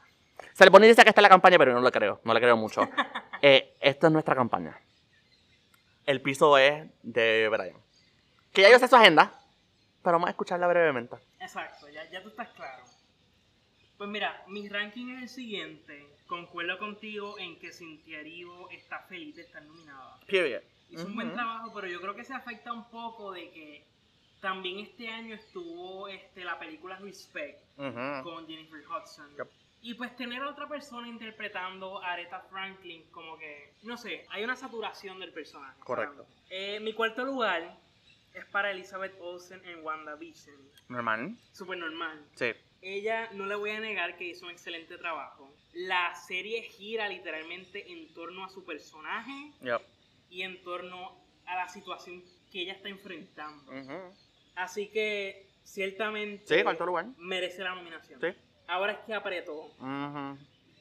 Se le pone dice que esta es la campaña, pero no lo creo. No le creo mucho. <laughs> Eh, esto es nuestra campaña. El piso es de Brian. Que ya yo sé su agenda, pero vamos a escucharla brevemente. Exacto, ya, ya tú estás claro. Pues mira, mi ranking es el siguiente. Concuerdo contigo en que Cintia Erivo está feliz de estar nominada. Period. Hizo un buen trabajo, pero yo creo que se afecta un poco de que también este año estuvo este, la película Respect Ujú. con Jennifer Hudson. Yep. Y pues tener a otra persona interpretando a Aretha Franklin, como que, no sé, hay una saturación del personaje. Correcto. Eh, mi cuarto lugar es para Elizabeth Olsen en WandaVision. Normal. Súper normal. Sí. Ella, no le voy a negar que hizo un excelente trabajo. La serie gira literalmente en torno a su personaje Yep. y en torno a la situación que ella está enfrentando. Así que, ciertamente, Sí, cuarto lugar. merece la nominación. Sí. Ahora es que apretó.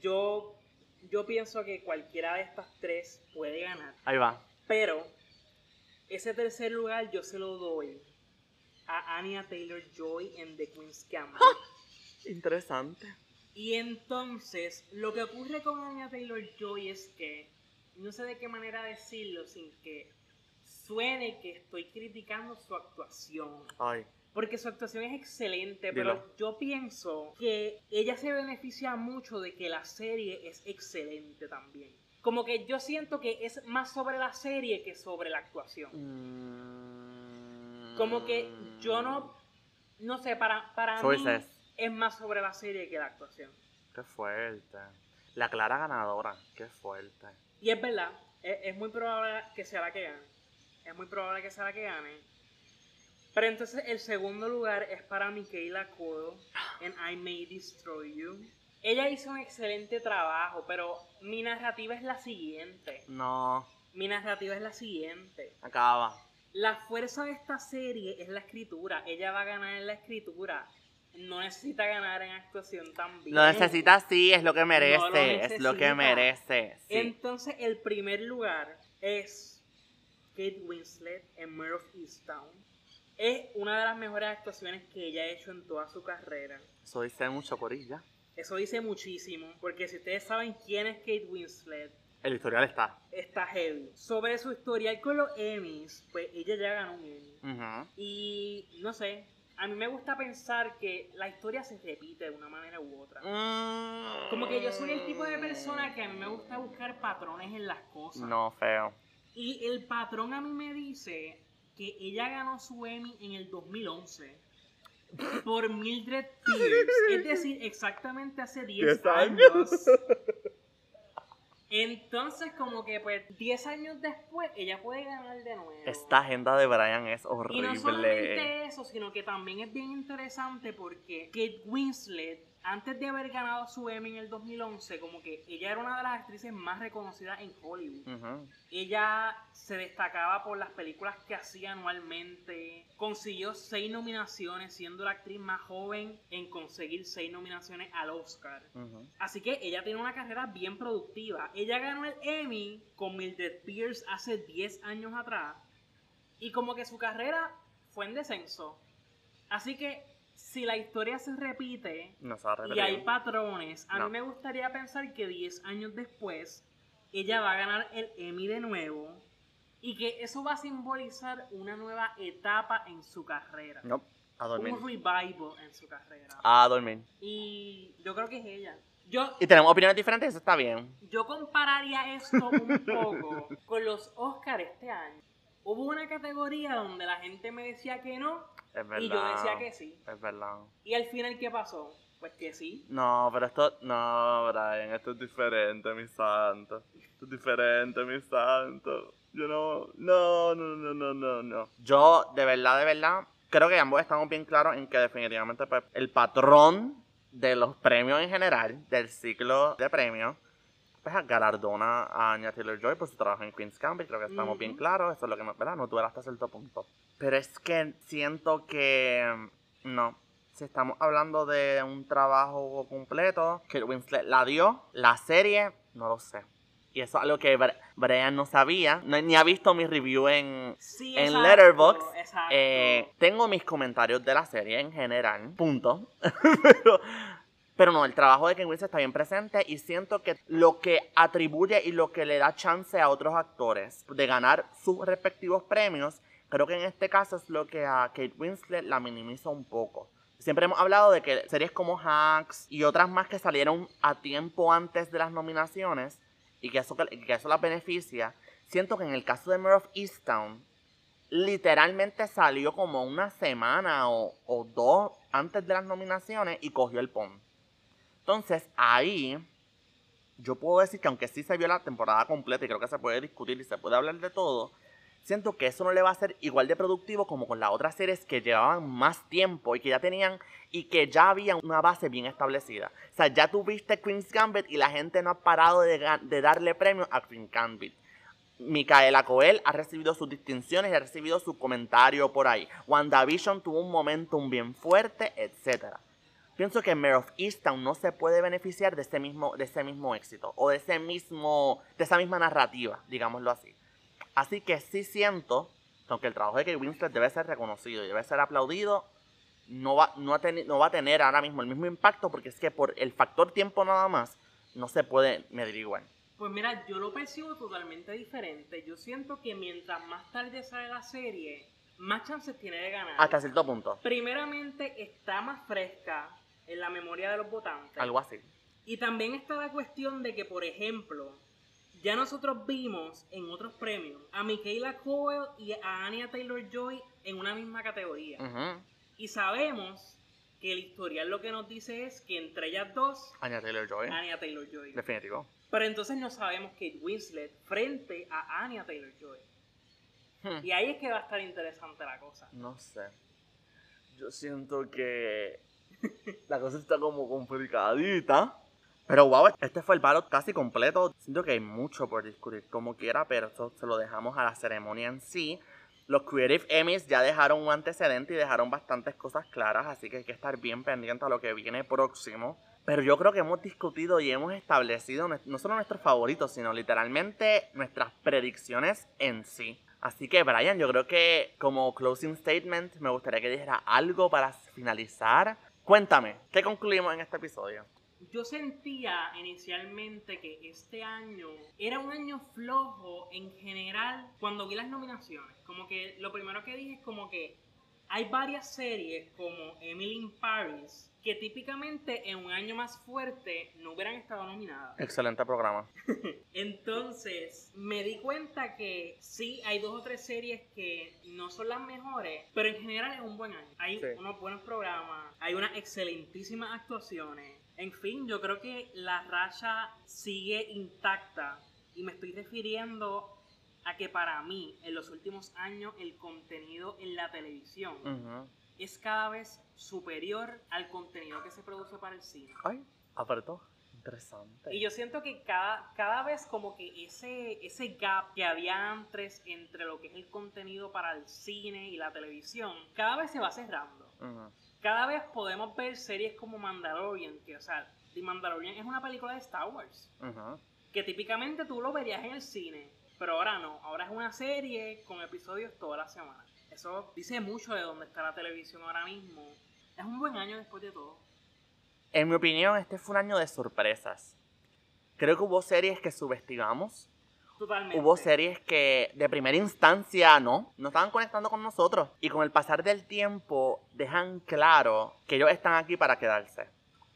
Yo, yo pienso que cualquiera de estas tres puede ganar. Ahí va. Pero ese tercer lugar yo se lo doy a Anya Taylor Joy en The Queen's Gambit. Interesante. Y entonces, lo que ocurre con Anya Taylor Joy es que, no sé de qué manera decirlo sin que suene que estoy criticando su actuación. Ay. Porque su actuación es excelente, Dilo. pero yo pienso que ella se beneficia mucho de que la serie es excelente también. Como que yo siento que es más sobre la serie que sobre la actuación. Mm. Como que yo no, no sé, para, para mí. Es más sobre la serie que la actuación. Qué fuerte. La clara ganadora. Qué fuerte. Y es verdad, es, es muy probable que sea la que gane. Es muy probable que sea la que gane. Pero entonces el segundo lugar es para Michaela Coel en I May Destroy You. Ella hizo un excelente trabajo, pero mi narrativa es la siguiente. No. Mi narrativa es la siguiente. Acaba. La fuerza de esta serie es la escritura. Ella va a ganar en la escritura. No necesita ganar en actuación también. Lo necesita sí, es lo que merece. No lo es lo que merece. Sí. Entonces, el primer lugar es Kate Winslet en Mare of Easttown. Es una de las mejores actuaciones que ella ha hecho en toda su carrera. Eso dice mucho corilla. Eso dice muchísimo, porque si ustedes saben quién es Kate Winslet, El historial está. está heavy. Sobre su historial con los Emmys, pues ella ya ganó un Emmy. Y no sé, a mí me gusta pensar que la historia se repite de una manera u otra. Mm. Como que yo soy el tipo de persona que a mí me gusta buscar patrones en las cosas. No, feo. Y el patrón a mí me dice que ella ganó su Emmy en el 2011 por Mildred Pierce. Es decir, exactamente hace 10 10 años. años. Entonces, como que pues 10 años después, ella puede ganar de nuevo. Esta agenda de Brian es Y horrible. no solamente eso, sino que también es bien interesante porque Kate Winslet, antes de haber ganado su Emmy en el 2011, como que ella era una de las actrices más reconocidas en Hollywood. Ella se destacaba por las películas que hacía anualmente. Consiguió seis nominaciones, siendo la actriz más joven en conseguir seis nominaciones al Oscar. Así que ella tiene una carrera bien productiva. Ella ganó el Emmy con Mildred Pierce hace 10 años atrás. Y como que su carrera fue en descenso. Así que si la historia se repite No se y hay patrones, a No. mí me gustaría pensar que 10 años después ella va a ganar el Emmy de nuevo. Y que eso va a simbolizar una nueva etapa en su carrera. No, a dormir. Un revival en su carrera. A dormir. Y yo creo que es ella. Yo, Y tenemos opiniones diferentes, eso está bien. yo compararía esto un poco <laughs> con los Oscars este año. Hubo una categoría donde la gente me decía que no Es verdad. y yo decía que sí. Es verdad. Y al final, ¿qué pasó? Pues que sí. No, pero esto. No, Brian, esto es diferente, mi santo. Esto es diferente, mi santo. Yo no. No, no, no, no, no, no. Yo, de verdad, de verdad, creo que ambos estamos bien claros en que definitivamente pues, el patrón de los premios en general, del ciclo de premios, pues galardona a Anya Taylor Joy por su trabajo en Queen's Gambit. Creo que estamos bien claros. Eso es lo que me. ¿Verdad? No duele hasta cierto punto. Pero es que siento que. No. Si estamos hablando de un trabajo completo, que Winslet la dio, la serie, no lo sé. Y eso es algo que Brian no sabía, no- ni ha visto mi review en, Sí, en exacto, Letterboxd. Exacto. Eh, tengo mis comentarios de la serie en general, punto. <laughs> Pero Pero no, el trabajo de Ken Winslet está bien presente y siento que lo que atribuye y lo que le da chance a otros actores de ganar sus respectivos premios, creo que en este caso es lo que a Kate Winslet la minimiza un poco. Siempre hemos hablado de que series como Hacks y otras más que salieron a tiempo antes de las nominaciones y que eso, que eso las beneficia, siento que en el caso de Mare of Easttown, literalmente salió como una semana o, o dos antes de las nominaciones y cogió el PON. Entonces ahí yo puedo decir que aunque sí se vio la temporada completa y creo que se puede discutir y se puede hablar de todo, siento que eso no le va a ser igual de productivo como con las otras series que llevaban más tiempo y que ya tenían y que ya había una base bien establecida. O sea, ya tuviste Queen's Gambit y la gente no ha parado de, de darle premio a Queen's Gambit. Micaela Coel ha recibido sus distinciones y ha recibido su comentario por ahí. WandaVision tuvo un momentum bien fuerte, etcétera pienso que Mare of Easttown no se puede beneficiar de ese mismo, de ese mismo éxito o de ese mismo, de esa misma narrativa, digámoslo así. Así que sí siento que aunque el trabajo de Kate Winslet debe ser reconocido y debe ser aplaudido, no va, no, no va a tener ahora mismo el mismo impacto porque es que por el factor tiempo nada más no se puede medir igual. Pues mira, yo lo percibo totalmente diferente. Yo siento que mientras más tarde sale la serie, más chances tiene de ganar. Hasta cierto punto. Primeramente está más fresca, en la memoria de los votantes. Algo así. Y también está la cuestión de que, por ejemplo, ya nosotros vimos en otros premios a Michaela Coel y a Anya Taylor Joy en una misma categoría. Y sabemos que el historial lo que nos dice es que entre ellas dos. Anya Taylor Joy. Anya Taylor Joy. Definitivo. Pero entonces no sabemos Kate Winslet frente a Anya Taylor Joy. Hmm. Y ahí es que va a estar interesante la cosa. No sé. Yo siento que la cosa está como complicadita. Pero wow, este fue el ballot casi completo. Siento que hay mucho por discutir como quiera, pero eso se lo dejamos a la ceremonia en sí. Los Creative Emmys ya dejaron un antecedente y dejaron bastantes cosas claras, así que hay que estar bien pendiente a lo que viene próximo. Pero yo creo que hemos discutido y hemos establecido no solo nuestros favoritos, sino literalmente nuestras predicciones en sí. Así que Brian, yo creo que como closing statement me gustaría que dijera algo para finalizar Cuéntame, ¿qué concluimos en este episodio? Yo sentía inicialmente que este año era un año flojo en general cuando vi las nominaciones. Como que lo primero que dije es como que hay varias series como Emily in Paris que típicamente en un año más fuerte no hubieran estado nominadas. Excelente programa. <laughs> Entonces, me di cuenta que sí, hay dos o tres series que no son las mejores, pero en general es un buen año. Hay unos buenos programas, hay unas excelentísimas actuaciones. En fin, yo creo que la racha sigue intacta y me estoy refiriendo a que para mí, en los últimos años, el contenido en la televisión es cada vez superior al contenido que se produce para el cine. Ay. Interesante. Y yo siento que cada, cada vez como que ese, ese gap que había antes entre lo que es el contenido para el cine y la televisión, cada vez se va cerrando. Cada vez podemos ver series como Mandalorian, que o sea, The Mandalorian es una película de Star Wars. Que típicamente tú lo verías en el cine, pero ahora no, ahora es una serie con episodios toda la semana. Eso dice mucho de dónde está la televisión ahora mismo. Es un buen año después de todo. En mi opinión, este fue un año de sorpresas. Creo que hubo series que subestimamos. Totalmente. Hubo series que de primera instancia no, no estaban conectando con nosotros. Y con el pasar del tiempo dejan claro que ellos están aquí para quedarse.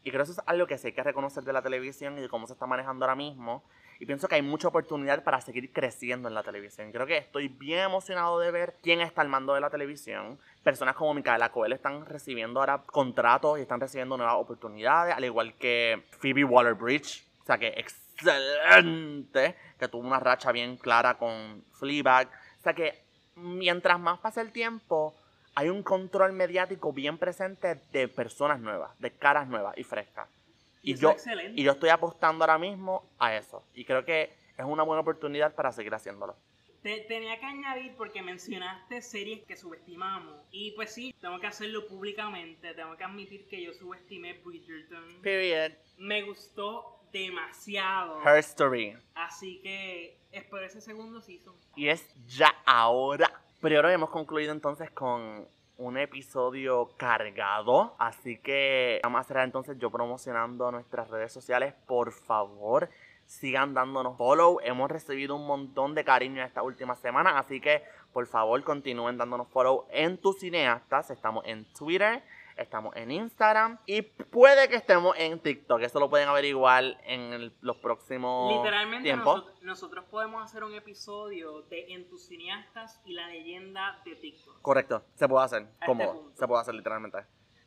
Y creo que eso es algo que sí hay que reconocer de la televisión y de cómo se está manejando ahora mismo. Y pienso que hay mucha oportunidad para seguir creciendo en la televisión. Creo que estoy bien emocionado de ver quién está al mando de la televisión. Personas como Micaela Coel están recibiendo ahora contratos y están recibiendo nuevas oportunidades, al igual que Phoebe Waller-Bridge. O sea que excelente, que tuvo una racha bien clara con Fleabag. O sea que mientras más pasa el tiempo, hay un control mediático bien presente de personas nuevas, de caras nuevas y frescas. Y, yo, y yo estoy apostando ahora mismo a eso. Y creo que es una buena oportunidad para seguir haciéndolo. tenía que añadir porque mencionaste series que subestimamos. Y pues sí, tengo que hacerlo públicamente. Tengo que admitir que yo subestimé Bridgerton. Period. Me gustó demasiado. Her Story. Así que espero ese segundo season. Y es ya ahora. Pero ahora hemos concluido entonces con un episodio cargado. Así que vamos a hacer entonces yo promocionando nuestras redes sociales. Por favor, sigan dándonos follow. Hemos recibido un montón de cariño esta última semana. Así que por favor continúen dándonos follow en tus cineastas. Estamos en Twitter estamos en Instagram y puede que estemos en TikTok. Eso lo pueden averiguar en los próximos Literalmente tiempos. Nosotros, podemos hacer un episodio de En tus cineastas y la leyenda de TikTok. Correcto, se puede hacer. Este se puede hacer literalmente.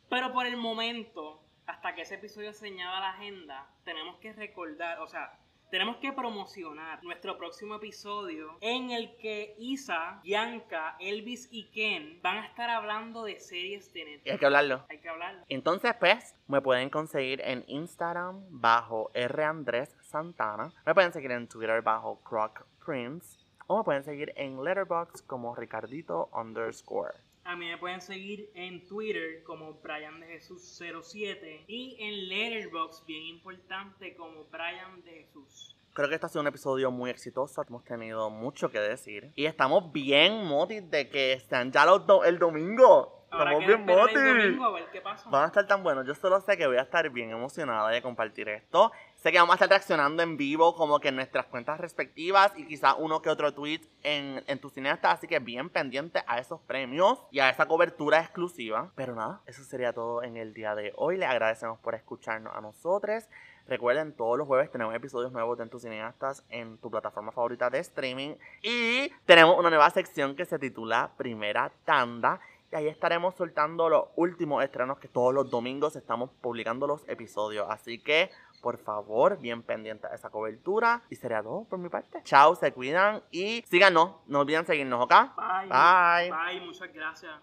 Pero por el momento, hasta que ese episodio se añada a la agenda, tenemos que recordar, o sea, tenemos que promocionar nuestro próximo episodio en el que Isa, Bianca, Elvis y Ken van a estar hablando de series de Netflix. Hay que hablarlo. Hay que hablarlo. Entonces, pues, me pueden conseguir en Instagram bajo R. Andrés Santana. Me pueden seguir en Twitter bajo Croc Prince. O me pueden seguir en Letterboxd como Ricardito underscore. A mí me pueden seguir en Twitter como Brian de Jesús 07 y en Letterboxd, bien importante, como Brian de Jesús. Creo que este ha sido un episodio muy exitoso, hemos tenido mucho que decir y estamos bien motis de que están ya los el domingo. Ahora Estamos bien a ver qué pasa. Van a estar tan buenos. Yo solo sé que voy a estar bien emocionada de compartir esto. Sé que vamos a estar reaccionando en vivo, como que en nuestras cuentas respectivas y quizá uno que otro tweet en, en tu cineasta. Así que bien pendiente a esos premios y a esa cobertura exclusiva. Pero nada, eso sería todo en el día de hoy. Le agradecemos por escucharnos a nosotros. Recuerden, todos los jueves tenemos episodios nuevos de En tus cineastas en tu plataforma favorita de streaming. Y tenemos una nueva sección que se titula Primera Tanda y ahí estaremos soltando los últimos estrenos que todos los domingos estamos publicando los episodios. Así que, por favor, bien pendiente a esa cobertura. Y sería todo por mi parte. Chao, se cuidan y síganos. No olviden seguirnos, ¿ok? Bye. Bye. Bye, muchas gracias.